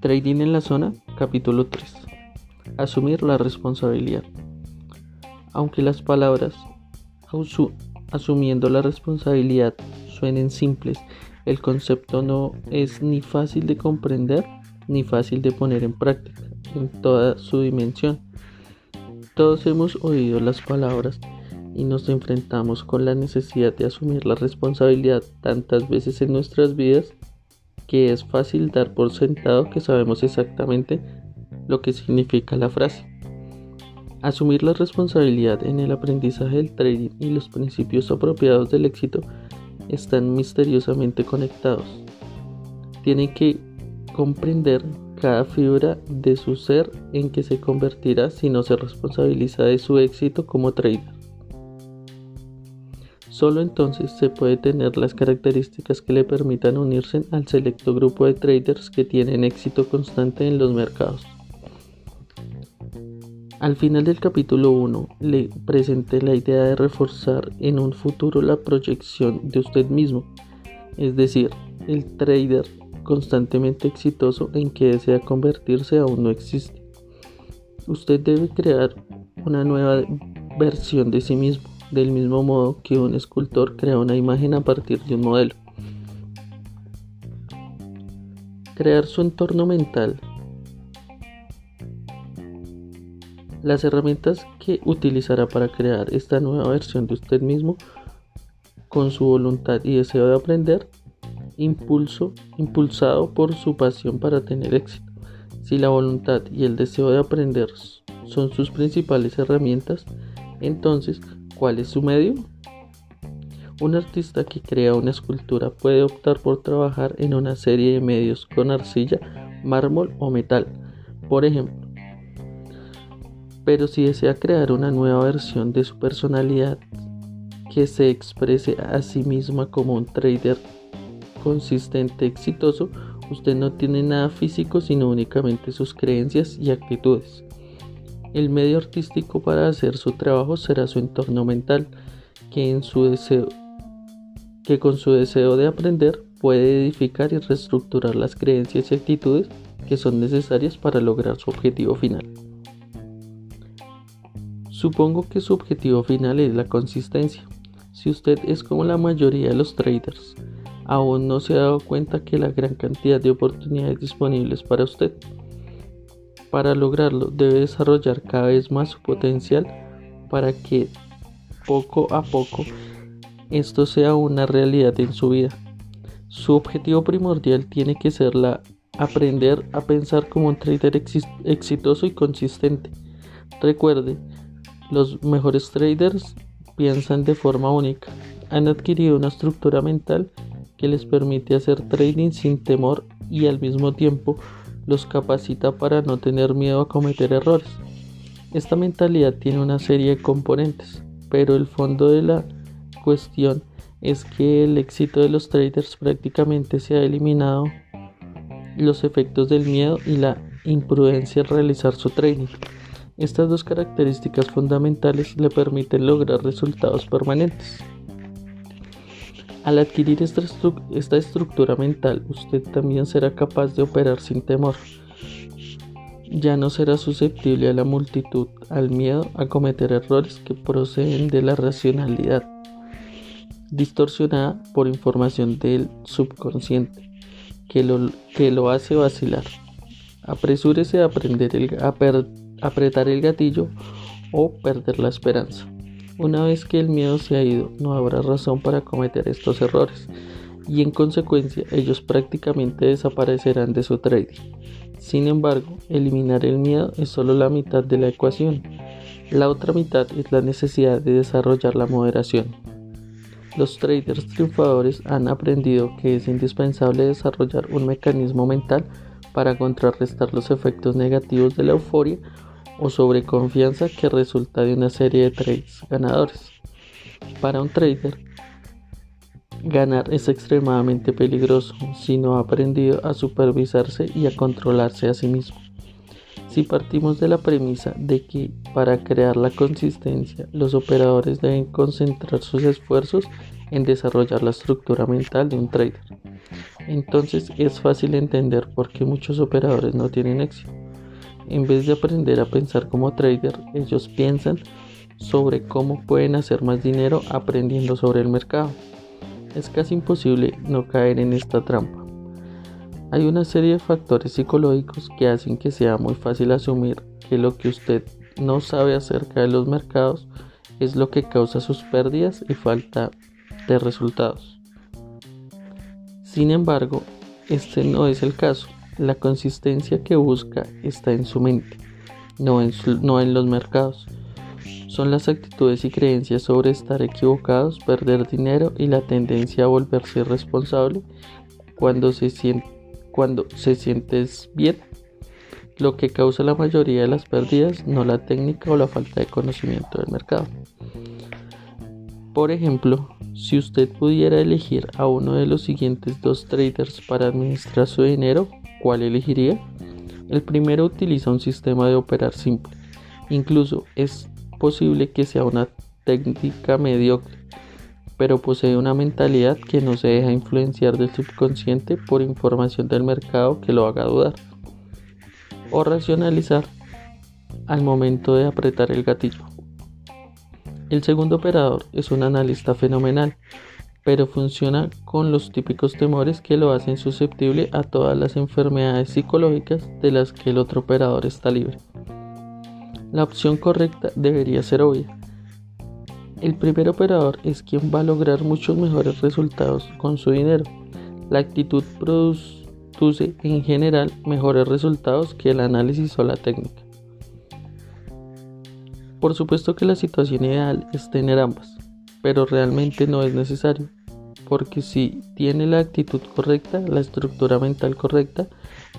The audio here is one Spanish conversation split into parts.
Trading en la zona, capítulo 3. Asumir la responsabilidad. Aunque las palabras asumiendo la responsabilidad suenen simples, el concepto no es ni fácil de comprender ni fácil de poner en práctica en toda su dimensión. Todos hemos oído las palabras y nos enfrentamos con la necesidad de asumir la responsabilidad tantas veces en nuestras vidas que es fácil dar por sentado que sabemos exactamente lo que significa la frase. Asumir la responsabilidad en el aprendizaje del trading y los principios apropiados del éxito están misteriosamente conectados. Tienen que comprender cada fibra de su ser en que se convertirá si no se responsabiliza de su éxito como trader. Solo entonces se puede tener las características que le permitan unirse al selecto grupo de traders que tienen éxito constante en los mercados. Al final del capítulo 1 le presenté la idea de reforzar en un futuro la proyección de usted mismo, es decir, el trader constantemente exitoso en que desea convertirse aún no existe. Usted debe crear una nueva versión de sí mismo del mismo modo que un escultor crea una imagen a partir de un modelo. Crear su entorno mental. Las herramientas que utilizará para crear esta nueva versión de usted mismo con su voluntad y deseo de aprender, impulso, impulsado por su pasión para tener éxito. Si la voluntad y el deseo de aprender son sus principales herramientas, entonces ¿Cuál es su medio? Un artista que crea una escultura puede optar por trabajar en una serie de medios con arcilla, mármol o metal, por ejemplo. Pero si desea crear una nueva versión de su personalidad que se exprese a sí misma como un trader consistente, exitoso, usted no tiene nada físico sino únicamente sus creencias y actitudes. El medio artístico para hacer su trabajo será su entorno mental, que, con su deseo de aprender puede edificar y reestructurar las creencias y actitudes que son necesarias para lograr su objetivo final. Supongo que su objetivo final es la consistencia. Si usted es como la mayoría de los traders, aún no se ha dado cuenta que la gran cantidad de oportunidades disponibles para usted para lograrlo debe desarrollar cada vez más su potencial para que poco a poco esto sea una realidad en su vida. Su objetivo primordial tiene que ser la aprender a pensar como un trader exitoso y consistente. Recuerde, los mejores traders piensan de forma única. Han adquirido una estructura mental que les permite hacer trading sin temor y al mismo tiempo los capacita para no tener miedo a cometer errores. Esta mentalidad tiene una serie de componentes, pero el fondo de la cuestión es que el éxito de los traders prácticamente se ha eliminado los efectos del miedo y la imprudencia al realizar su trading. Estas dos características fundamentales le permiten lograr resultados permanentes. Al adquirir esta, estructura mental, usted también será capaz de operar sin temor. Ya no será susceptible a la multitud, al miedo a cometer errores que proceden de la racionalidad, distorsionada por información del subconsciente, que lo, que lo hace vacilar. Apresúrese a, aprender a apretar el gatillo o perder la esperanza. Una vez que el miedo se ha ido, no habrá razón para cometer estos errores y en consecuencia ellos prácticamente desaparecerán de su trading. Sin embargo, eliminar el miedo es solo la mitad de la ecuación. La otra mitad es la necesidad de desarrollar la moderación. Los traders triunfadores han aprendido que es indispensable desarrollar un mecanismo mental para contrarrestar los efectos negativos de la euforia o sobreconfianza que resulta de una serie de trades ganadores. Para un trader, ganar es extremadamente peligroso si no ha aprendido a supervisarse y a controlarse a sí mismo. Si partimos de la premisa de que para crear la consistencia los operadores deben concentrar sus esfuerzos en desarrollar la estructura mental de un trader. Entonces es fácil entender por qué muchos operadores no tienen éxito. En vez de aprender a pensar como trader, ellos piensan sobre cómo pueden hacer más dinero aprendiendo sobre el mercado. Es casi imposible no caer en esta trampa. Hay una serie de factores psicológicos que hacen que sea muy fácil asumir que lo que usted no sabe acerca de los mercados es lo que causa sus pérdidas y falta de resultados. Sin embargo, este no es el caso. La consistencia que busca está en su mente, no en, no en los mercados. Son las actitudes y creencias sobre estar equivocados, perder dinero y la tendencia a volverse irresponsable cuando se, siente, cuando se sientes bien. Lo que causa la mayoría de las pérdidas, no la técnica o la falta de conocimiento del mercado. Por ejemplo, si usted pudiera elegir a uno de los siguientes dos traders para administrar su dinero, ¿cuál elegiría? El primero utiliza un sistema de operar simple. Incluso es posible que sea una técnica mediocre, pero posee una mentalidad que no se deja influenciar del subconsciente por información del mercado que lo haga dudar o racionalizar al momento de apretar el gatillo. El segundo operador es un analista fenomenal, pero funciona con los típicos temores que lo hacen susceptible a todas las enfermedades psicológicas de las que el otro operador está libre. La opción correcta debería ser obvia. El primer operador es quien va a lograr muchos mejores resultados con su dinero. La actitud produce en general mejores resultados que el análisis o la técnica. Por supuesto que la situación ideal es tener ambas, pero realmente no es necesario, porque si tiene la actitud correcta, la estructura mental correcta,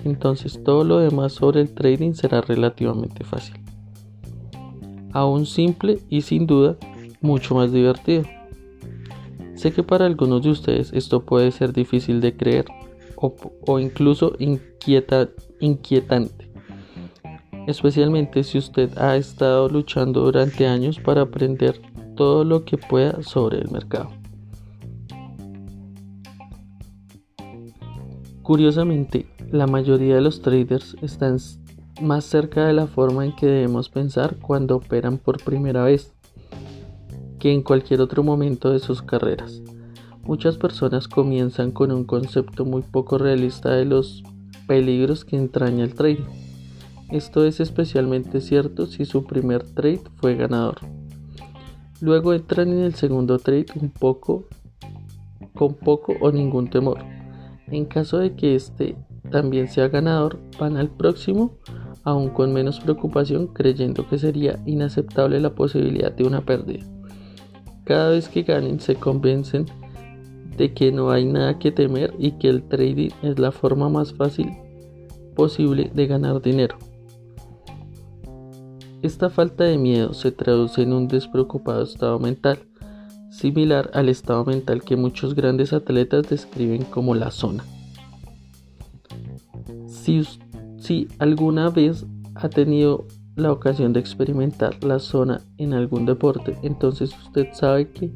entonces todo lo demás sobre el trading será relativamente fácil aún simple y sin duda mucho más divertido. Sé que para algunos de ustedes esto puede ser difícil de creer o, incluso inquieta, inquietante, especialmente si usted ha estado luchando durante años para aprender todo lo que pueda sobre el mercado. Curiosamente, la mayoría de los traders están más cerca de la forma en que debemos pensar cuando operan por primera vez que en cualquier otro momento de sus carreras. Muchas personas comienzan con un concepto muy poco realista de los peligros que entraña el trading. Esto es especialmente cierto si su primer trade fue ganador. Luego entran en el segundo trade un poco con poco o ningún temor. En caso de que este también sea ganador, van al próximo aún con menos preocupación, creyendo que sería inaceptable la posibilidad de una pérdida. Cada vez que ganen se convencen de que no hay nada que temer y que el trading es la forma más fácil posible de ganar dinero. Esta falta de miedo se traduce en un despreocupado estado mental, similar al estado mental que muchos grandes atletas describen como la zona. Si alguna vez ha tenido la ocasión de experimentar la zona en algún deporte, entonces usted sabe que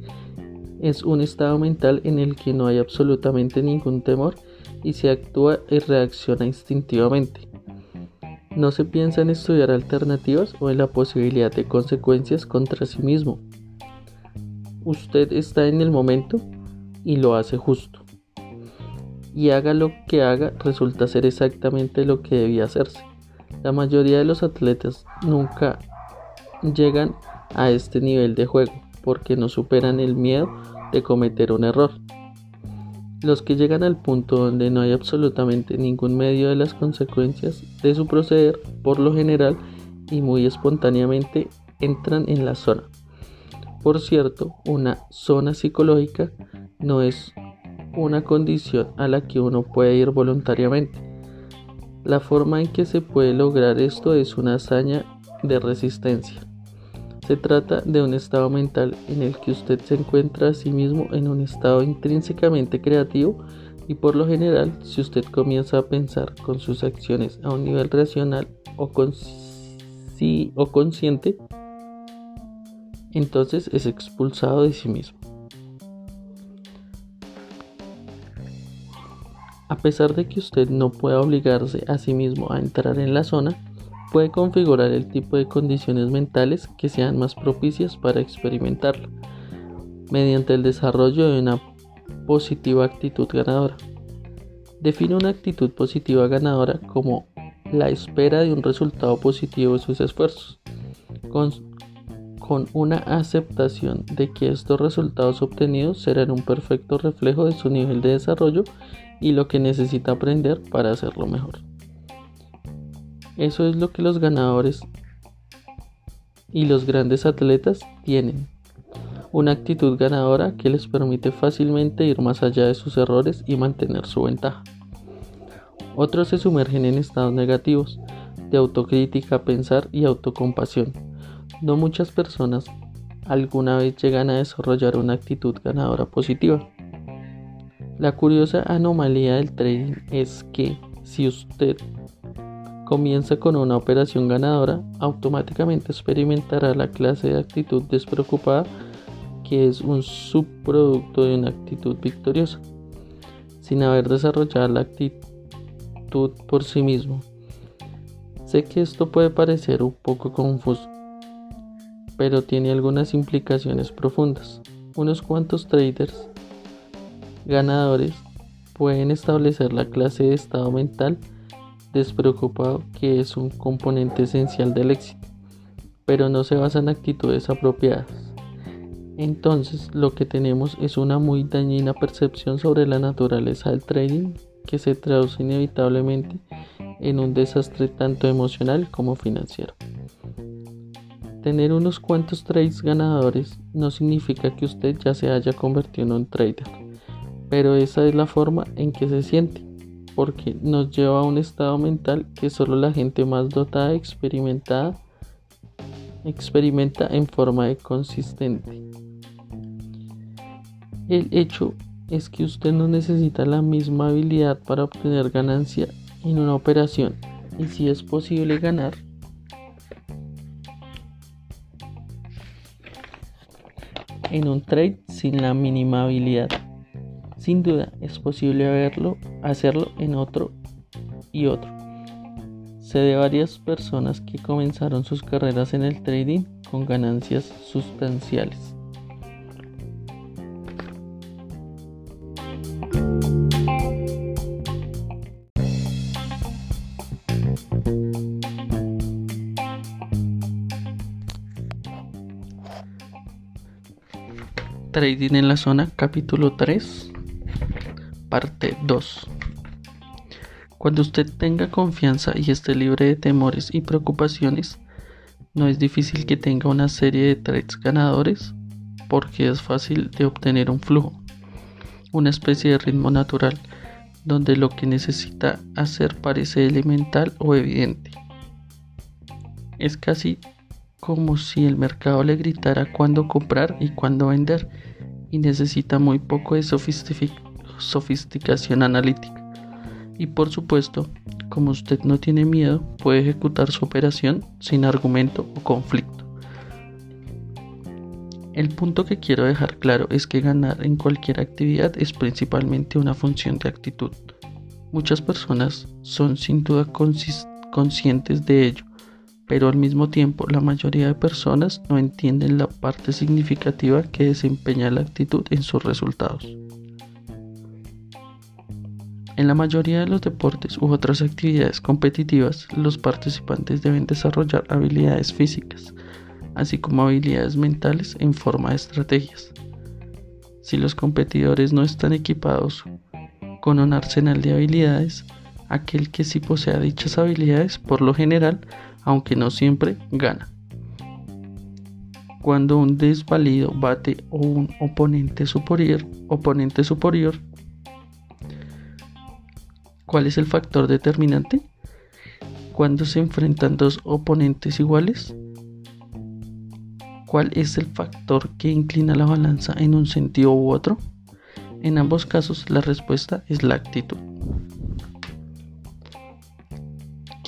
es un estado mental en el que no hay absolutamente ningún temor y se actúa y reacciona instintivamente. No se piensa en estudiar alternativas o en la posibilidad de consecuencias contra sí mismo. Usted está en el momento y lo hace justo y haga lo que haga resulta ser exactamente lo que debía hacerse. La mayoría de los atletas nunca llegan a este nivel de juego porque no superan el miedo de cometer un error. Los que llegan al punto donde no hay absolutamente ningún medio de las consecuencias de su proceder, por lo general y muy espontáneamente, entran en la zona. Por cierto, una zona psicológica no es una condición a la que uno puede ir voluntariamente. La forma en que se puede lograr esto es una hazaña de resistencia. Se trata de un estado mental en el que usted se encuentra a sí mismo en un estado intrínsecamente creativo y por lo general si usted comienza a pensar con sus acciones a un nivel racional o, o consciente, entonces es expulsado de sí mismo. A pesar de que usted no pueda obligarse a sí mismo a entrar en la zona, puede configurar el tipo de condiciones mentales que sean más propicias para experimentarlo, mediante el desarrollo de una positiva actitud ganadora. Define una actitud positiva ganadora como la espera de un resultado positivo de sus esfuerzos, con, una aceptación de que estos resultados obtenidos serán un perfecto reflejo de su nivel de desarrollo y lo que necesita aprender para hacerlo mejor. Eso es lo que los ganadores y los grandes atletas tienen. Una actitud ganadora que les permite fácilmente ir más allá de sus errores y mantener su ventaja. Otros se sumergen en estados negativos de autocrítica, pensar y autocompasión. No muchas personas alguna vez llegan a desarrollar una actitud ganadora positiva. La curiosa anomalía del trading es que si usted comienza con una operación ganadora, automáticamente experimentará la clase de actitud despreocupada que es un subproducto de una actitud victoriosa, sin haber desarrollado la actitud por sí mismo. Sé que esto puede parecer un poco confuso, pero tiene algunas implicaciones profundas. Unos cuantos traders ganadores pueden establecer la clase de estado mental despreocupado que es un componente esencial del éxito, pero no se basa en actitudes apropiadas. Entonces lo que tenemos es una muy dañina percepción sobre la naturaleza del trading que se traduce inevitablemente en un desastre tanto emocional como financiero. Tener unos cuantos trades ganadores no significa que usted ya se haya convertido en un trader, pero esa es la forma en que se siente porque nos lleva a un estado mental que solo la gente más dotada experimentada experimenta en forma de consistente. El hecho es que usted no necesita la misma habilidad para obtener ganancia en una operación y si es posible ganar en un trade sin la mínima habilidad. Sin duda es posible hacerlo en otro y otro. Sé de varias personas que comenzaron sus carreras en el trading con ganancias sustanciales. Trading en la zona, capítulo 3 parte 2. Cuando usted tenga confianza y esté libre de temores y preocupaciones, no es difícil que tenga una serie de trades ganadores porque es fácil de obtener un flujo, una especie de ritmo natural donde lo que necesita hacer parece elemental o evidente. Es casi como si el mercado le gritara cuándo comprar y cuándo vender y necesita muy poco de sofisticación analítica. Y por supuesto, como usted no tiene miedo, puede ejecutar su operación sin argumento o conflicto. El punto que quiero dejar claro es que ganar en cualquier actividad es principalmente una función de actitud. Muchas personas son sin duda conscientes de ello, pero al mismo tiempo la mayoría de personas no entienden la parte significativa que desempeña la actitud en sus resultados. En la mayoría de los deportes u otras actividades competitivas, los participantes deben desarrollar habilidades físicas, así como habilidades mentales en forma de estrategias. Si los competidores no están equipados con un arsenal de habilidades, aquel que sí posea dichas habilidades, por lo general, aunque no siempre, gana. Cuando un desvalido bate o un oponente superior, oponente superior ¿Cuál es el factor determinante? Cuando se enfrentan dos oponentes iguales. ¿Cuál es el factor que inclina la balanza en un sentido u otro? En ambos casos la respuesta es la actitud.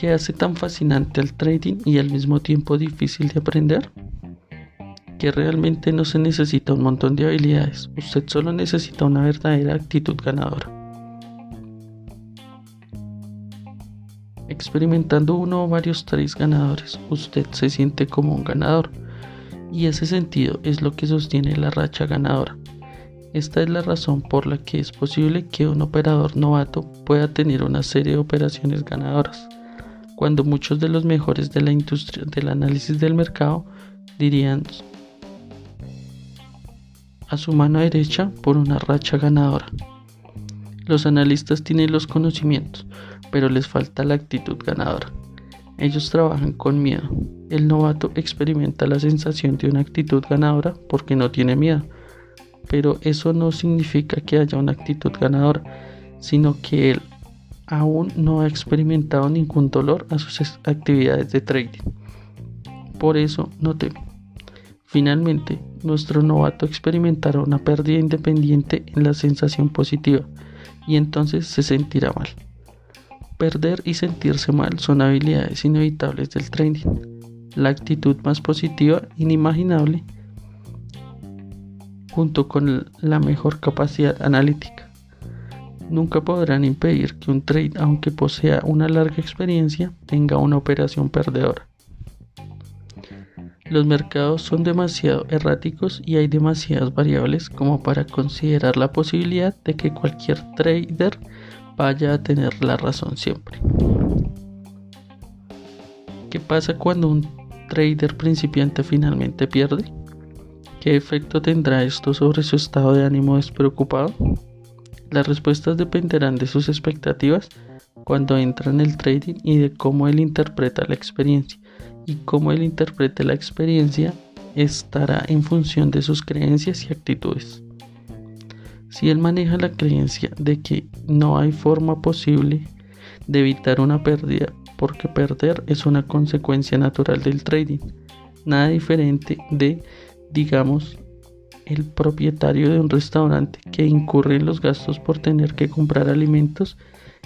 ¿Qué hace tan fascinante al trading y al mismo tiempo difícil de aprender? Que realmente no se necesita un montón de habilidades, usted solo necesita una verdadera actitud ganadora. Experimentando uno o varios trades ganadores, usted se siente como un ganador. Y ese sentido es lo que sostiene la racha ganadora. Esta es la razón por la que es posible que un operador novato pueda tener una serie de operaciones ganadoras, cuando muchos de los mejores de la industria del análisis del mercado dirían a su mano derecha por una racha ganadora. Los analistas tienen los conocimientos, pero les falta la actitud ganadora. Ellos trabajan con miedo. El novato experimenta la sensación de una actitud ganadora porque no tiene miedo pero eso no significa que haya una actitud ganadora, sino que él aún no ha experimentado ningún dolor a sus actividades de trading. Por eso no teme. Finalmente, nuestro novato experimentará una pérdida independiente en la sensación positiva y entonces se sentirá mal. Perder y sentirse mal son habilidades inevitables del trading. La actitud más positiva, inimaginable, junto con la mejor capacidad analítica. Nunca podrán impedir que un trade, aunque posea una larga experiencia, tenga una operación perdedora. Los mercados son demasiado erráticos y hay demasiadas variables como para considerar la posibilidad de que cualquier trader vaya a tener la razón siempre. ¿Qué pasa cuando un trader principiante finalmente pierde? ¿Qué efecto tendrá esto sobre su estado de ánimo despreocupado? Las respuestas dependerán de sus expectativas cuando entra en el trading y de cómo él interpreta la experiencia. Y cómo él interprete la experiencia estará en función de sus creencias y actitudes. Si él maneja la creencia de que no hay forma posible de evitar una pérdida porque perder es una consecuencia natural del trading, nada diferente de digamos, el propietario de un restaurante que incurre en los gastos por tener que comprar alimentos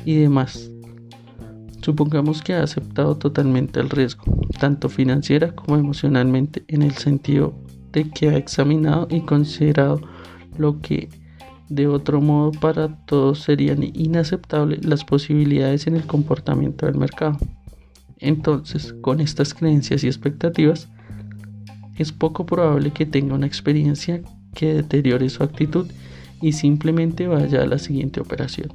y demás. Supongamos que ha aceptado totalmente el riesgo, tanto financiera como emocionalmente, en el sentido de que ha examinado y considerado lo que de otro modo para todos serían inaceptables las posibilidades en el comportamiento del mercado. Entonces, con estas creencias y expectativas, es poco probable que tenga una experiencia que deteriore su actitud y simplemente vaya a la siguiente operación.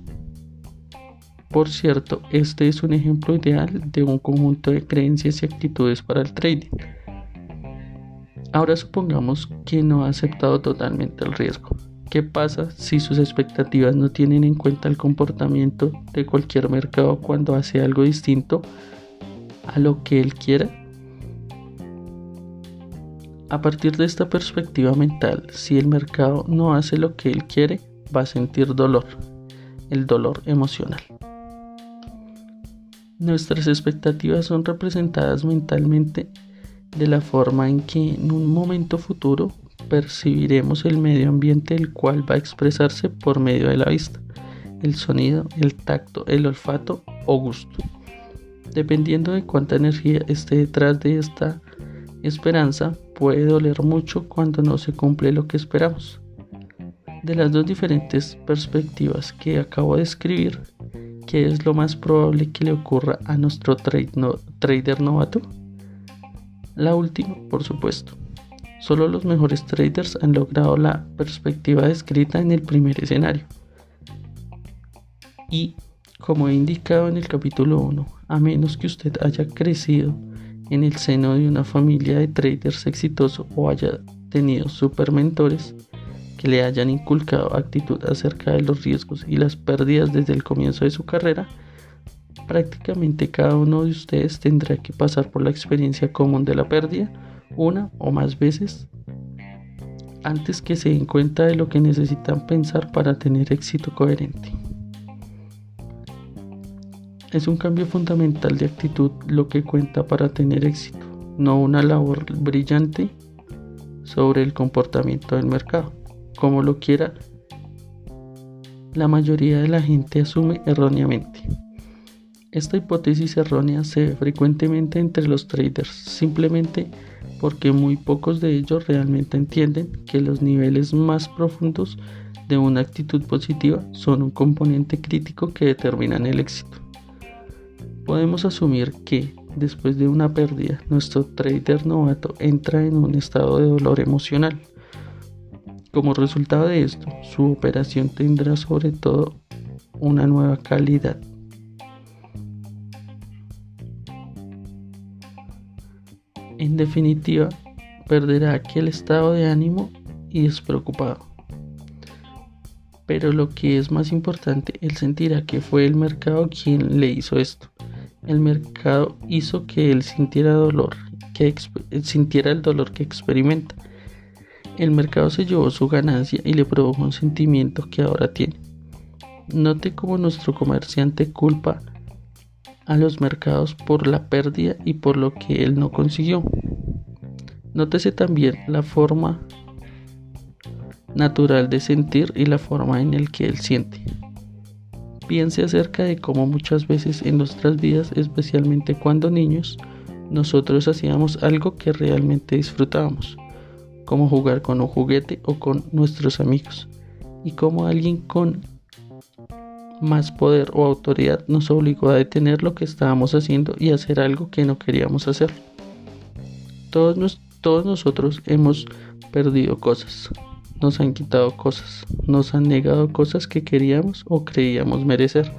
Por cierto, este es un ejemplo ideal de un conjunto de creencias y actitudes para el trading. Ahora supongamos que no ha aceptado totalmente el riesgo. ¿Qué pasa si sus expectativas no tienen en cuenta el comportamiento de cualquier mercado cuando hace algo distinto a lo que él quiera? A partir de esta perspectiva mental, si el mercado no hace lo que él quiere, va a sentir dolor, el dolor emocional. Nuestras expectativas son representadas mentalmente de la forma en que en un momento futuro percibiremos el medio ambiente el cual va a expresarse por medio de la vista, el sonido, el tacto, el olfato o gusto. Dependiendo de cuánta energía esté detrás de esta esperanza, puede doler mucho cuando no se cumple lo que esperamos. De las dos diferentes perspectivas que acabo de escribir, ¿qué es lo más probable que le ocurra a nuestro trader novato? La última, por supuesto. Solo los mejores traders han logrado la perspectiva descrita en el primer escenario. Y, como he indicado en el capítulo 1, a menos que usted haya crecido en el seno de una familia de traders exitosos o haya tenido super mentores que le hayan inculcado actitud acerca de los riesgos y las pérdidas desde el comienzo de su carrera, prácticamente cada uno de ustedes tendrá que pasar por la experiencia común de la pérdida una o más veces antes que se den cuenta de lo que necesitan pensar para tener éxito coherente. Es un cambio fundamental de actitud lo que cuenta para tener éxito, no una labor brillante sobre el comportamiento del mercado. Como lo quiera, la mayoría de la gente asume erróneamente. Esta hipótesis errónea se ve frecuentemente entre los traders, simplemente porque muy pocos de ellos realmente entienden que los niveles más profundos de una actitud positiva son un componente crítico que determinan el éxito. Podemos asumir que, después de una pérdida, nuestro trader novato entra en un estado de dolor emocional. Como resultado de esto, su operación tendrá sobre todo una nueva calidad. En definitiva, perderá aquel estado de ánimo y despreocupado. Pero lo que es más importante, él sentirá que fue el mercado quien le hizo esto. El mercado hizo que él sintiera dolor, que sintiera el dolor que experimenta. El mercado se llevó su ganancia y le provocó un sentimiento que ahora tiene. Note cómo nuestro comerciante culpa a los mercados por la pérdida y por lo que él no consiguió. Nótese también la forma natural de sentir y la forma en el que él siente. Piense acerca de cómo muchas veces en nuestras vidas, especialmente cuando niños, nosotros hacíamos algo que realmente disfrutábamos, como jugar con un juguete o con nuestros amigos, y cómo alguien con más poder o autoridad nos obligó a detener lo que estábamos haciendo y hacer algo que no queríamos hacer. Todos, todos nosotros hemos perdido cosas, nos han quitado cosas, nos han negado cosas que queríamos o creíamos merecer.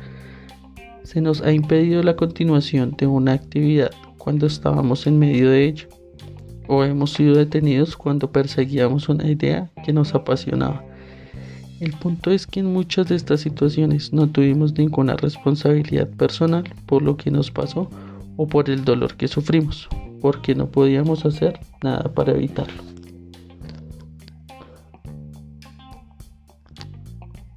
Se nos ha impedido la continuación de una actividad cuando estábamos en medio de ella, o hemos sido detenidos cuando perseguíamos una idea que nos apasionaba. El punto es que en muchas de estas situaciones no tuvimos ninguna responsabilidad personal por lo que nos pasó o por el dolor que sufrimos, porque no podíamos hacer nada para evitarlo.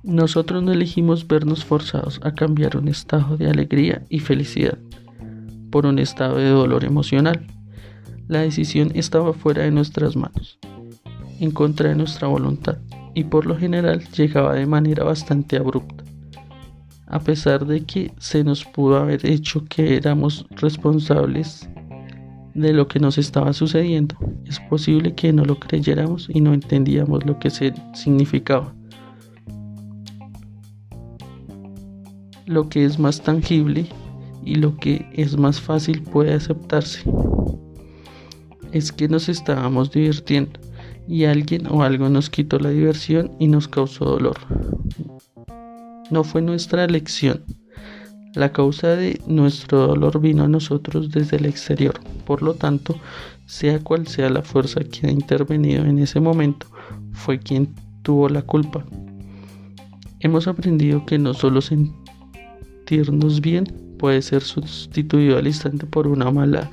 Nosotros no elegimos vernos forzados a cambiar un estado de alegría y felicidad por un estado de dolor emocional. La decisión estaba fuera de nuestras manos, en contra de nuestra voluntad, y por lo general llegaba de manera bastante abrupta. A pesar de que se nos pudo haber hecho que éramos responsables de lo que nos estaba sucediendo, es posible que no lo creyéramos y no entendíamos lo que se significaba. Lo que es más tangible y lo que es más fácil puede aceptarse. Es que nos estábamos divirtiendo y alguien o algo nos quitó la diversión y nos causó dolor. No fue nuestra elección. La causa de nuestro dolor vino a nosotros desde el exterior. Por lo tanto, sea cual sea la fuerza que ha intervenido en ese momento, fue quien tuvo la culpa. Hemos aprendido que no solo sentimos sentirnos bien puede ser sustituido al instante por una mala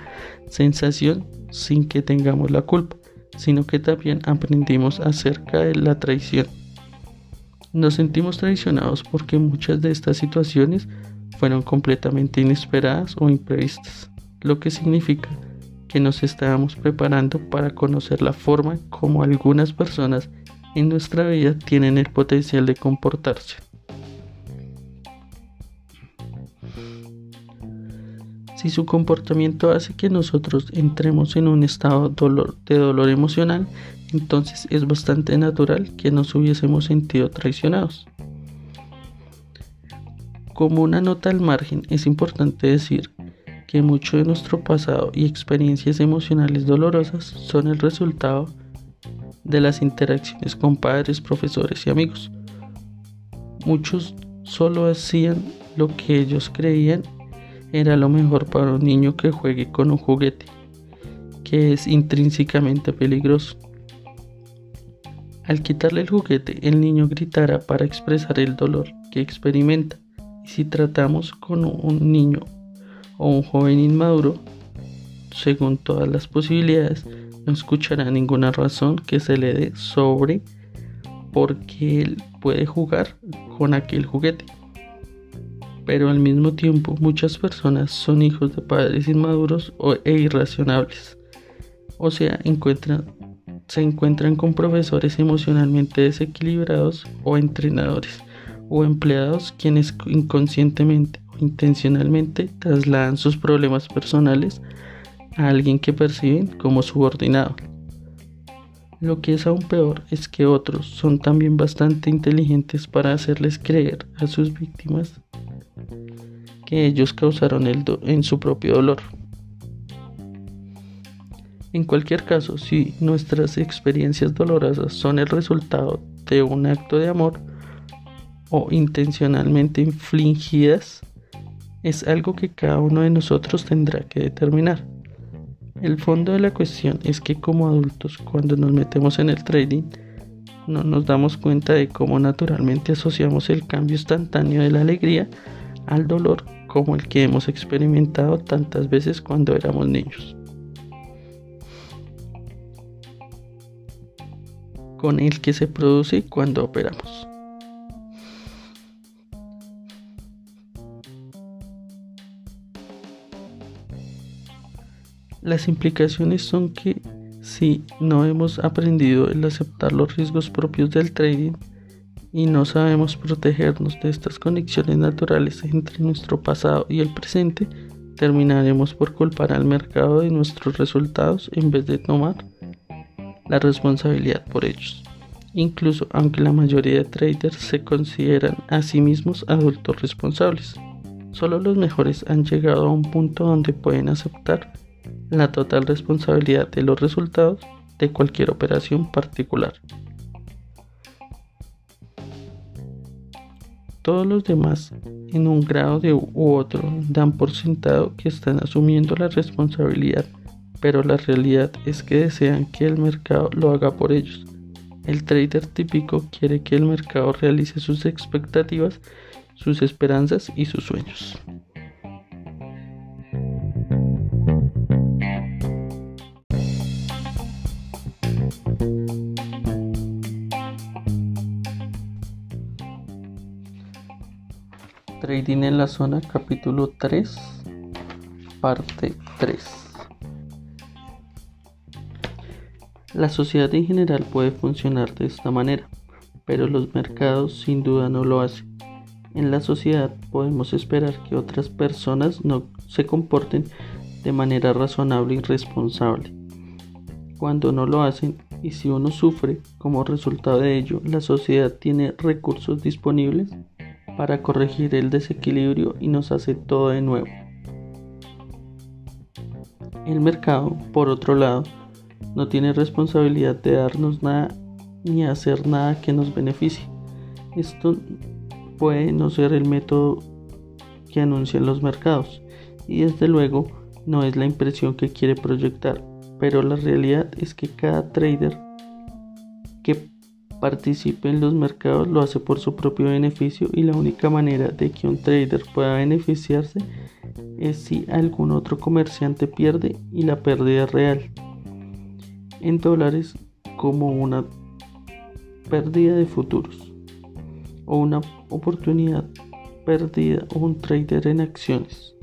sensación sin que tengamos la culpa, sino que también aprendimos acerca de la traición. Nos sentimos traicionados porque muchas de estas situaciones fueron completamente inesperadas o imprevistas, lo que significa que nos estábamos preparando para conocer la forma como algunas personas en nuestra vida tienen el potencial de comportarse. Si su comportamiento hace que nosotros entremos en un estado de dolor emocional, entonces es bastante natural que nos hubiésemos sentido traicionados. Como una nota al margen, es importante decir que mucho de nuestro pasado y experiencias emocionales dolorosas son el resultado de las interacciones con padres, profesores y amigos. Muchos solo hacían lo que ellos creían era lo mejor para un niño que juegue con un juguete, que es intrínsecamente peligroso. Al quitarle el juguete, el niño gritará para expresar el dolor que experimenta. Y si tratamos con un niño o un joven inmaduro, según todas las posibilidades, no escuchará ninguna razón que se le dé sobre por qué él puede jugar con aquel juguete pero al mismo tiempo muchas personas son hijos de padres inmaduros e irracionables. O sea, se encuentran con profesores emocionalmente desequilibrados o entrenadores o empleados quienes inconscientemente o intencionalmente trasladan sus problemas personales a alguien que perciben como subordinado. Lo que es aún peor es que otros son también bastante inteligentes para hacerles creer a sus víctimas ellos causaron en su propio dolor. En cualquier caso, si nuestras experiencias dolorosas son el resultado de un acto de amor o intencionalmente infligidas, es algo que cada uno de nosotros tendrá que determinar. El fondo de la cuestión es que como adultos, cuando nos metemos en el trading, no nos damos cuenta de cómo naturalmente asociamos el cambio instantáneo de la alegría al dolor como el que hemos experimentado tantas veces cuando éramos niños. Con el que se produce cuando operamos. Las implicaciones son que si no hemos aprendido el aceptar los riesgos propios del trading y no sabemos protegernos de estas conexiones naturales entre nuestro pasado y el presente, terminaremos por culpar al mercado de nuestros resultados en vez de tomar la responsabilidad por ellos. Incluso aunque la mayoría de traders se consideran a sí mismos adultos responsables, solo los mejores han llegado a un punto donde pueden aceptar la total responsabilidad de los resultados de cualquier operación particular. Todos los demás, en un grado u otro, dan por sentado que están asumiendo la responsabilidad, pero la realidad es que desean que el mercado lo haga por ellos. El trader típico quiere que el mercado realice sus expectativas, sus esperanzas y sus sueños. Trading en la zona capítulo 3 parte 3 La sociedad en general puede funcionar de esta manera, pero los mercados sin duda no lo hacen. En la sociedad podemos esperar que otras personas no se comporten de manera razonable y responsable. Cuando no lo hacen y si uno sufre como resultado de ello, la sociedad tiene recursos disponibles para corregir el desequilibrio y nos hace todo de nuevo. El mercado, por otro lado, no tiene responsabilidad de darnos nada ni hacer nada que nos beneficie. Esto puede no ser el método que anuncian los mercados y desde luego no es la impresión que quiere proyectar, pero la realidad es que cada trader participe en los mercados lo hace por su propio beneficio y la única manera de que un trader pueda beneficiarse es si algún otro comerciante pierde y la pérdida real en dólares como una pérdida de futuros o una oportunidad perdida o un trader en acciones.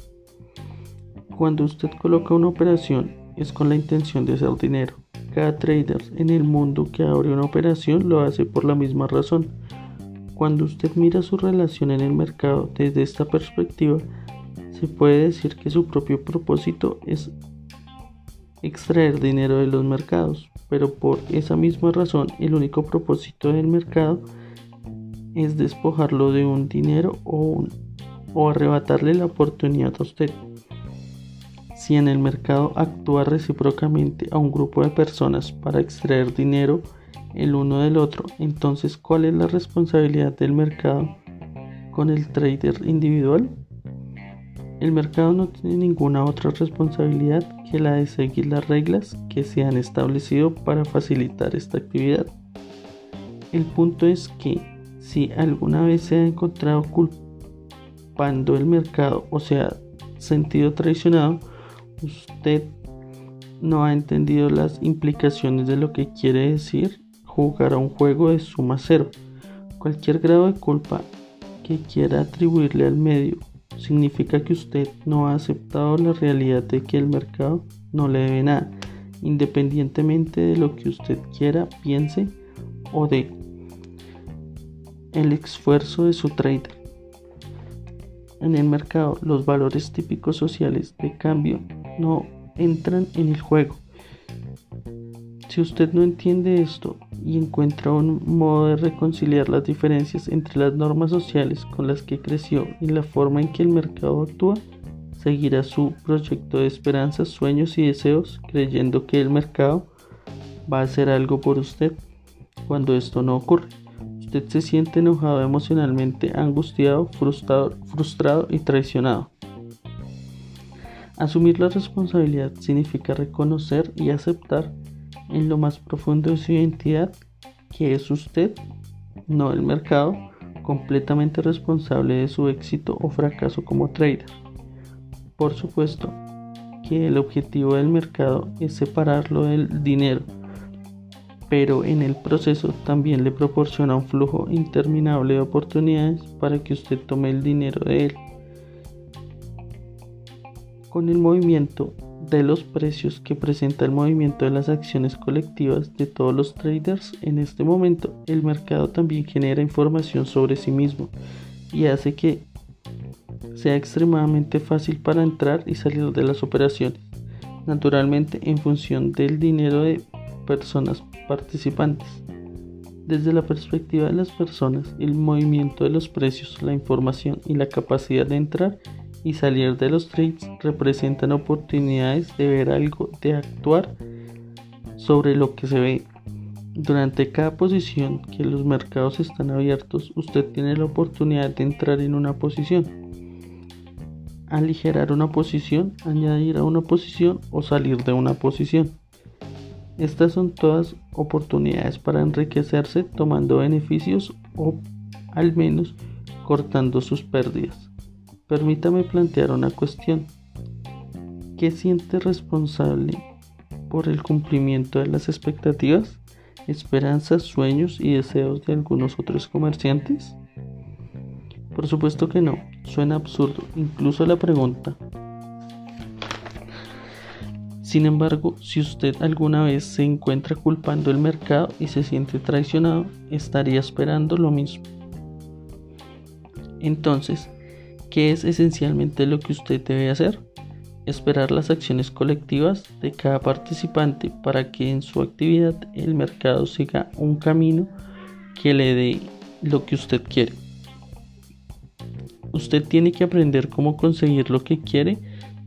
Cuando usted coloca una operación es con la intención de hacer dinero cada trader en el mundo que abre una operación lo hace por la misma razón. Cuando usted mira su relación en el mercado desde esta perspectiva, se puede decir que su propio propósito es extraer dinero de los mercados, pero por esa misma razón el único propósito del mercado es despojarlo de un dinero o, o arrebatarle la oportunidad a usted. Si en el mercado actúa recíprocamente a un grupo de personas para extraer dinero el uno del otro, entonces ¿cuál es la responsabilidad del mercado con el trader individual? El mercado no tiene ninguna otra responsabilidad que la de seguir las reglas que se han establecido para facilitar esta actividad. El punto es que si alguna vez se ha encontrado culpando el mercado o se ha sentido traicionado, usted no ha entendido las implicaciones de lo que quiere decir jugar a un juego de suma cero. Cualquier grado de culpa que quiera atribuirle al medio significa que usted no ha aceptado la realidad de que el mercado no le debe nada, independientemente de lo que usted quiera, piense o de el esfuerzo de su trader. En el mercado, los valores típicos sociales de cambio no entran en el juego. Si usted no entiende esto, y encuentra un modo de reconciliar las diferencias entre las normas sociales con las que creció y la forma en que el mercado actúa, seguirá su proyecto de esperanzas, sueños y deseos creyendo que el mercado va a hacer algo por usted cuando esto no ocurre. Usted se siente enojado emocionalmente, angustiado, frustrado, frustrado y traicionado. Asumir la responsabilidad significa reconocer y aceptar en lo más profundo de su identidad que es usted, no el mercado, completamente responsable de su éxito o fracaso como trader. Por supuesto que el objetivo del mercado es separarlo del dinero, pero en el proceso también le proporciona un flujo interminable de oportunidades para que usted tome el dinero de él. Con el movimiento de los precios que presenta el movimiento de las acciones colectivas de todos los traders en este momento, el mercado también genera información sobre sí mismo y hace que sea extremadamente fácil para entrar y salir de las operaciones, naturalmente en función del dinero de personas participantes. Desde la perspectiva de las personas, el movimiento de los precios, la información y la capacidad de entrar y salir de los trades representan oportunidades de ver algo, de actuar sobre lo que se ve. Durante cada posición que los mercados están abiertos, usted tiene la oportunidad de entrar en una posición aligerar una posición, añadir a una posición o salir de una posición. Estas son todas oportunidades para enriquecerse tomando beneficios o al menos cortando sus pérdidas. Permítame plantear una cuestión. ¿Qué siente responsable por el cumplimiento de las expectativas, esperanzas, sueños y deseos de algunos otros comerciantes? Por supuesto que no, suena absurdo, incluso la pregunta. Sin embargo, si usted alguna vez se encuentra culpando el mercado y se siente traicionado, estaría esperando lo mismo. Entonces, ¿qué es esencialmente lo que usted debe hacer? Esperar las acciones colectivas de cada participante para que en su actividad el mercado siga un camino que le dé lo que usted quiere. Usted tiene que aprender cómo conseguir lo que quiere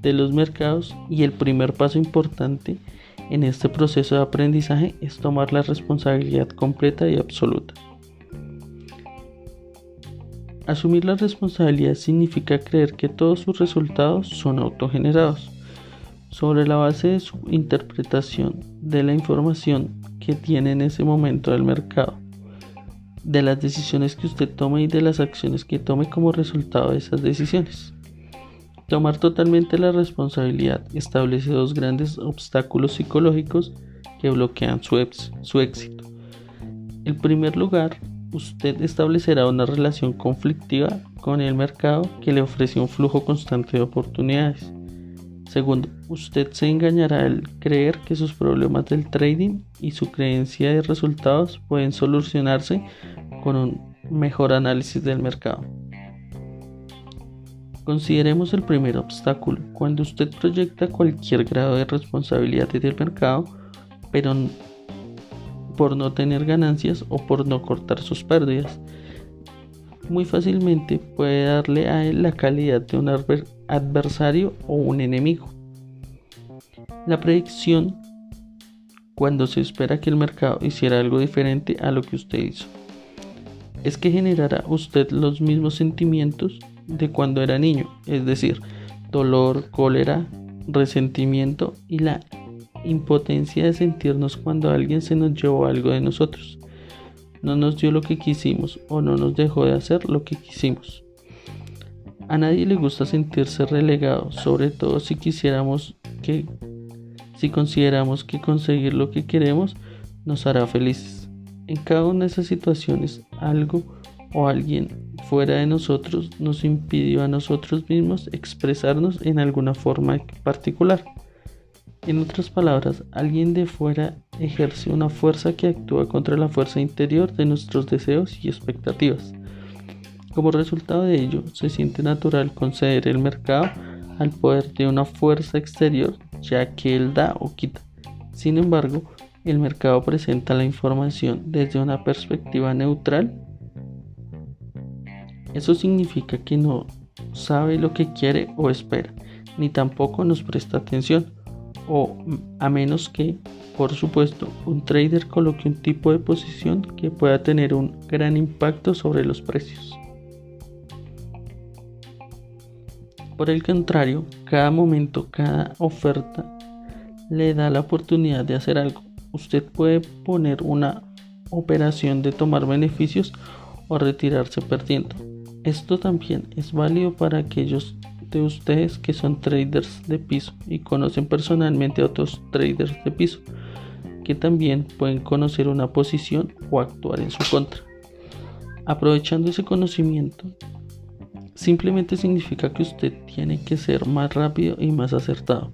de los mercados y el primer paso importante en este proceso de aprendizaje es tomar la responsabilidad completa y absoluta. Asumir la responsabilidad significa creer que todos sus resultados son autogenerados sobre la base de su interpretación de la información que tiene en ese momento del mercado de las decisiones que usted tome y de las acciones que tome como resultado de esas decisiones. Tomar totalmente la responsabilidad establece dos grandes obstáculos psicológicos que bloquean su, su éxito. En primer lugar, usted establecerá una relación conflictiva con el mercado que le ofrece un flujo constante de oportunidades. Segundo, usted se engañará al creer que sus problemas del trading y su creencia de resultados pueden solucionarse con un mejor análisis del mercado. Consideremos el primer obstáculo. Cuando usted proyecta cualquier grado de responsabilidad del mercado, pero por no tener ganancias o por no cortar sus pérdidas, muy fácilmente puede darle a él la calidad de un adversario o un enemigo. La predicción cuando se espera que el mercado hiciera algo diferente a lo que usted hizo es que generará usted los mismos sentimientos de cuando era niño, es decir, dolor, cólera, resentimiento y la impotencia de sentirnos cuando alguien se nos llevó algo de nosotros, no nos dio lo que quisimos o no nos dejó de hacer lo que quisimos. A nadie le gusta sentirse relegado, sobre todo si quisiéramos que si consideramos que conseguir lo que queremos nos hará felices. En cada una de esas situaciones, algo o alguien fuera de nosotros nos impidió a nosotros mismos expresarnos en alguna forma particular. En otras palabras, alguien de fuera ejerce una fuerza que actúa contra la fuerza interior de nuestros deseos y expectativas. Como resultado de ello, se siente natural conceder el mercado al poder de una fuerza exterior, ya que él da o quita. Sin embargo, el mercado presenta la información desde una perspectiva neutral. Eso significa que no sabe lo que quiere o espera, ni tampoco nos presta atención, o a menos que, por supuesto, un trader coloque un tipo de posición que pueda tener un gran impacto sobre los precios. Por el contrario, cada momento, cada oferta le da la oportunidad de hacer algo. Usted puede poner una operación de tomar beneficios o retirarse perdiendo. Esto también es válido para aquellos de ustedes que son traders de piso y conocen personalmente a otros traders de piso que también pueden conocer una posición o actuar en su contra. Aprovechando ese conocimiento, Simplemente significa que usted tiene que ser más rápido y más acertado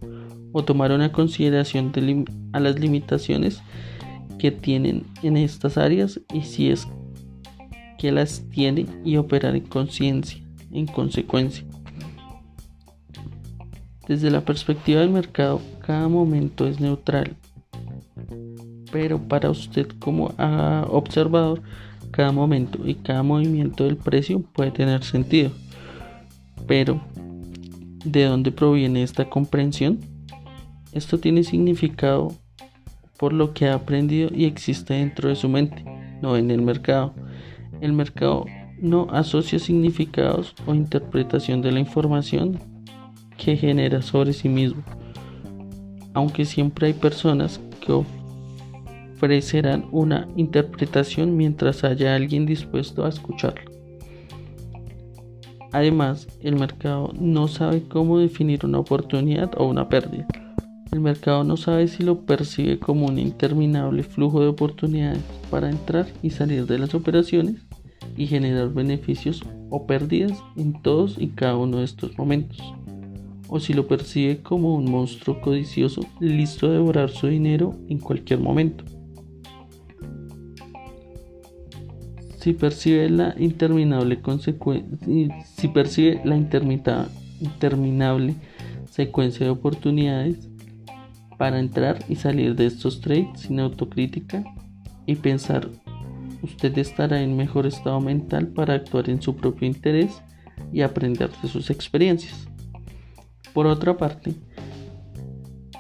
o tomar una consideración a las limitaciones que tienen en estas áreas y si es que las tiene y operar en conciencia, en consecuencia. Desde la perspectiva del mercado, cada momento es neutral, pero para usted como observador, cada momento y cada movimiento del precio puede tener sentido. Pero, ¿de dónde proviene esta comprensión? Esto tiene significado por lo que ha aprendido y existe dentro de su mente, no en el mercado. El mercado no asocia significados o interpretación de la información que genera sobre sí mismo, aunque siempre hay personas que ofrecerán una interpretación mientras haya alguien dispuesto a escucharlo. Además, el mercado no sabe cómo definir una oportunidad o una pérdida. El mercado no sabe si lo percibe como un interminable flujo de oportunidades para entrar y salir de las operaciones y generar beneficios o pérdidas en todos y cada uno de estos momentos, o si lo percibe como un monstruo codicioso listo a devorar su dinero en cualquier momento. si percibe la interminable si percibe la interminable secuencia de oportunidades para entrar y salir de estos trades sin autocrítica y pensar usted estará en mejor estado mental para actuar en su propio interés y aprender de sus experiencias. Por otra parte,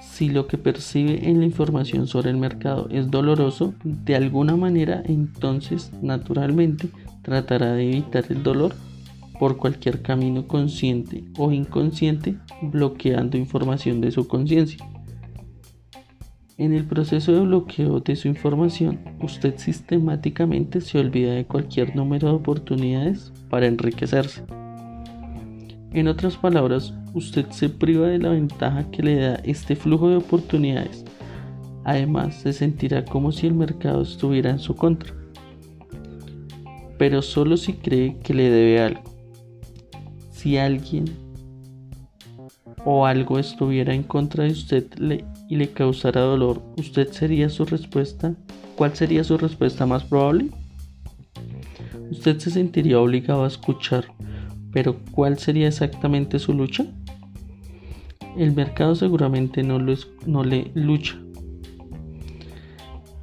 si lo que percibe en la información sobre el mercado es doloroso, de alguna manera entonces naturalmente tratará de evitar el dolor por cualquier camino consciente o inconsciente, bloqueando información de su conciencia. En el proceso de bloqueo de su información, usted sistemáticamente se olvida de cualquier número de oportunidades para enriquecerse. En otras palabras, usted se priva de la ventaja que le da este flujo de oportunidades. Además, se sentirá como si el mercado estuviera en su contra. Pero solo si cree que le debe algo. Si alguien o algo estuviera en contra de usted y le causara dolor, ¿usted sería su respuesta? ¿Cuál sería su respuesta más probable? Usted se sentiría obligado a escuchar pero ¿cuál sería exactamente su lucha? El mercado seguramente no, no le lucha.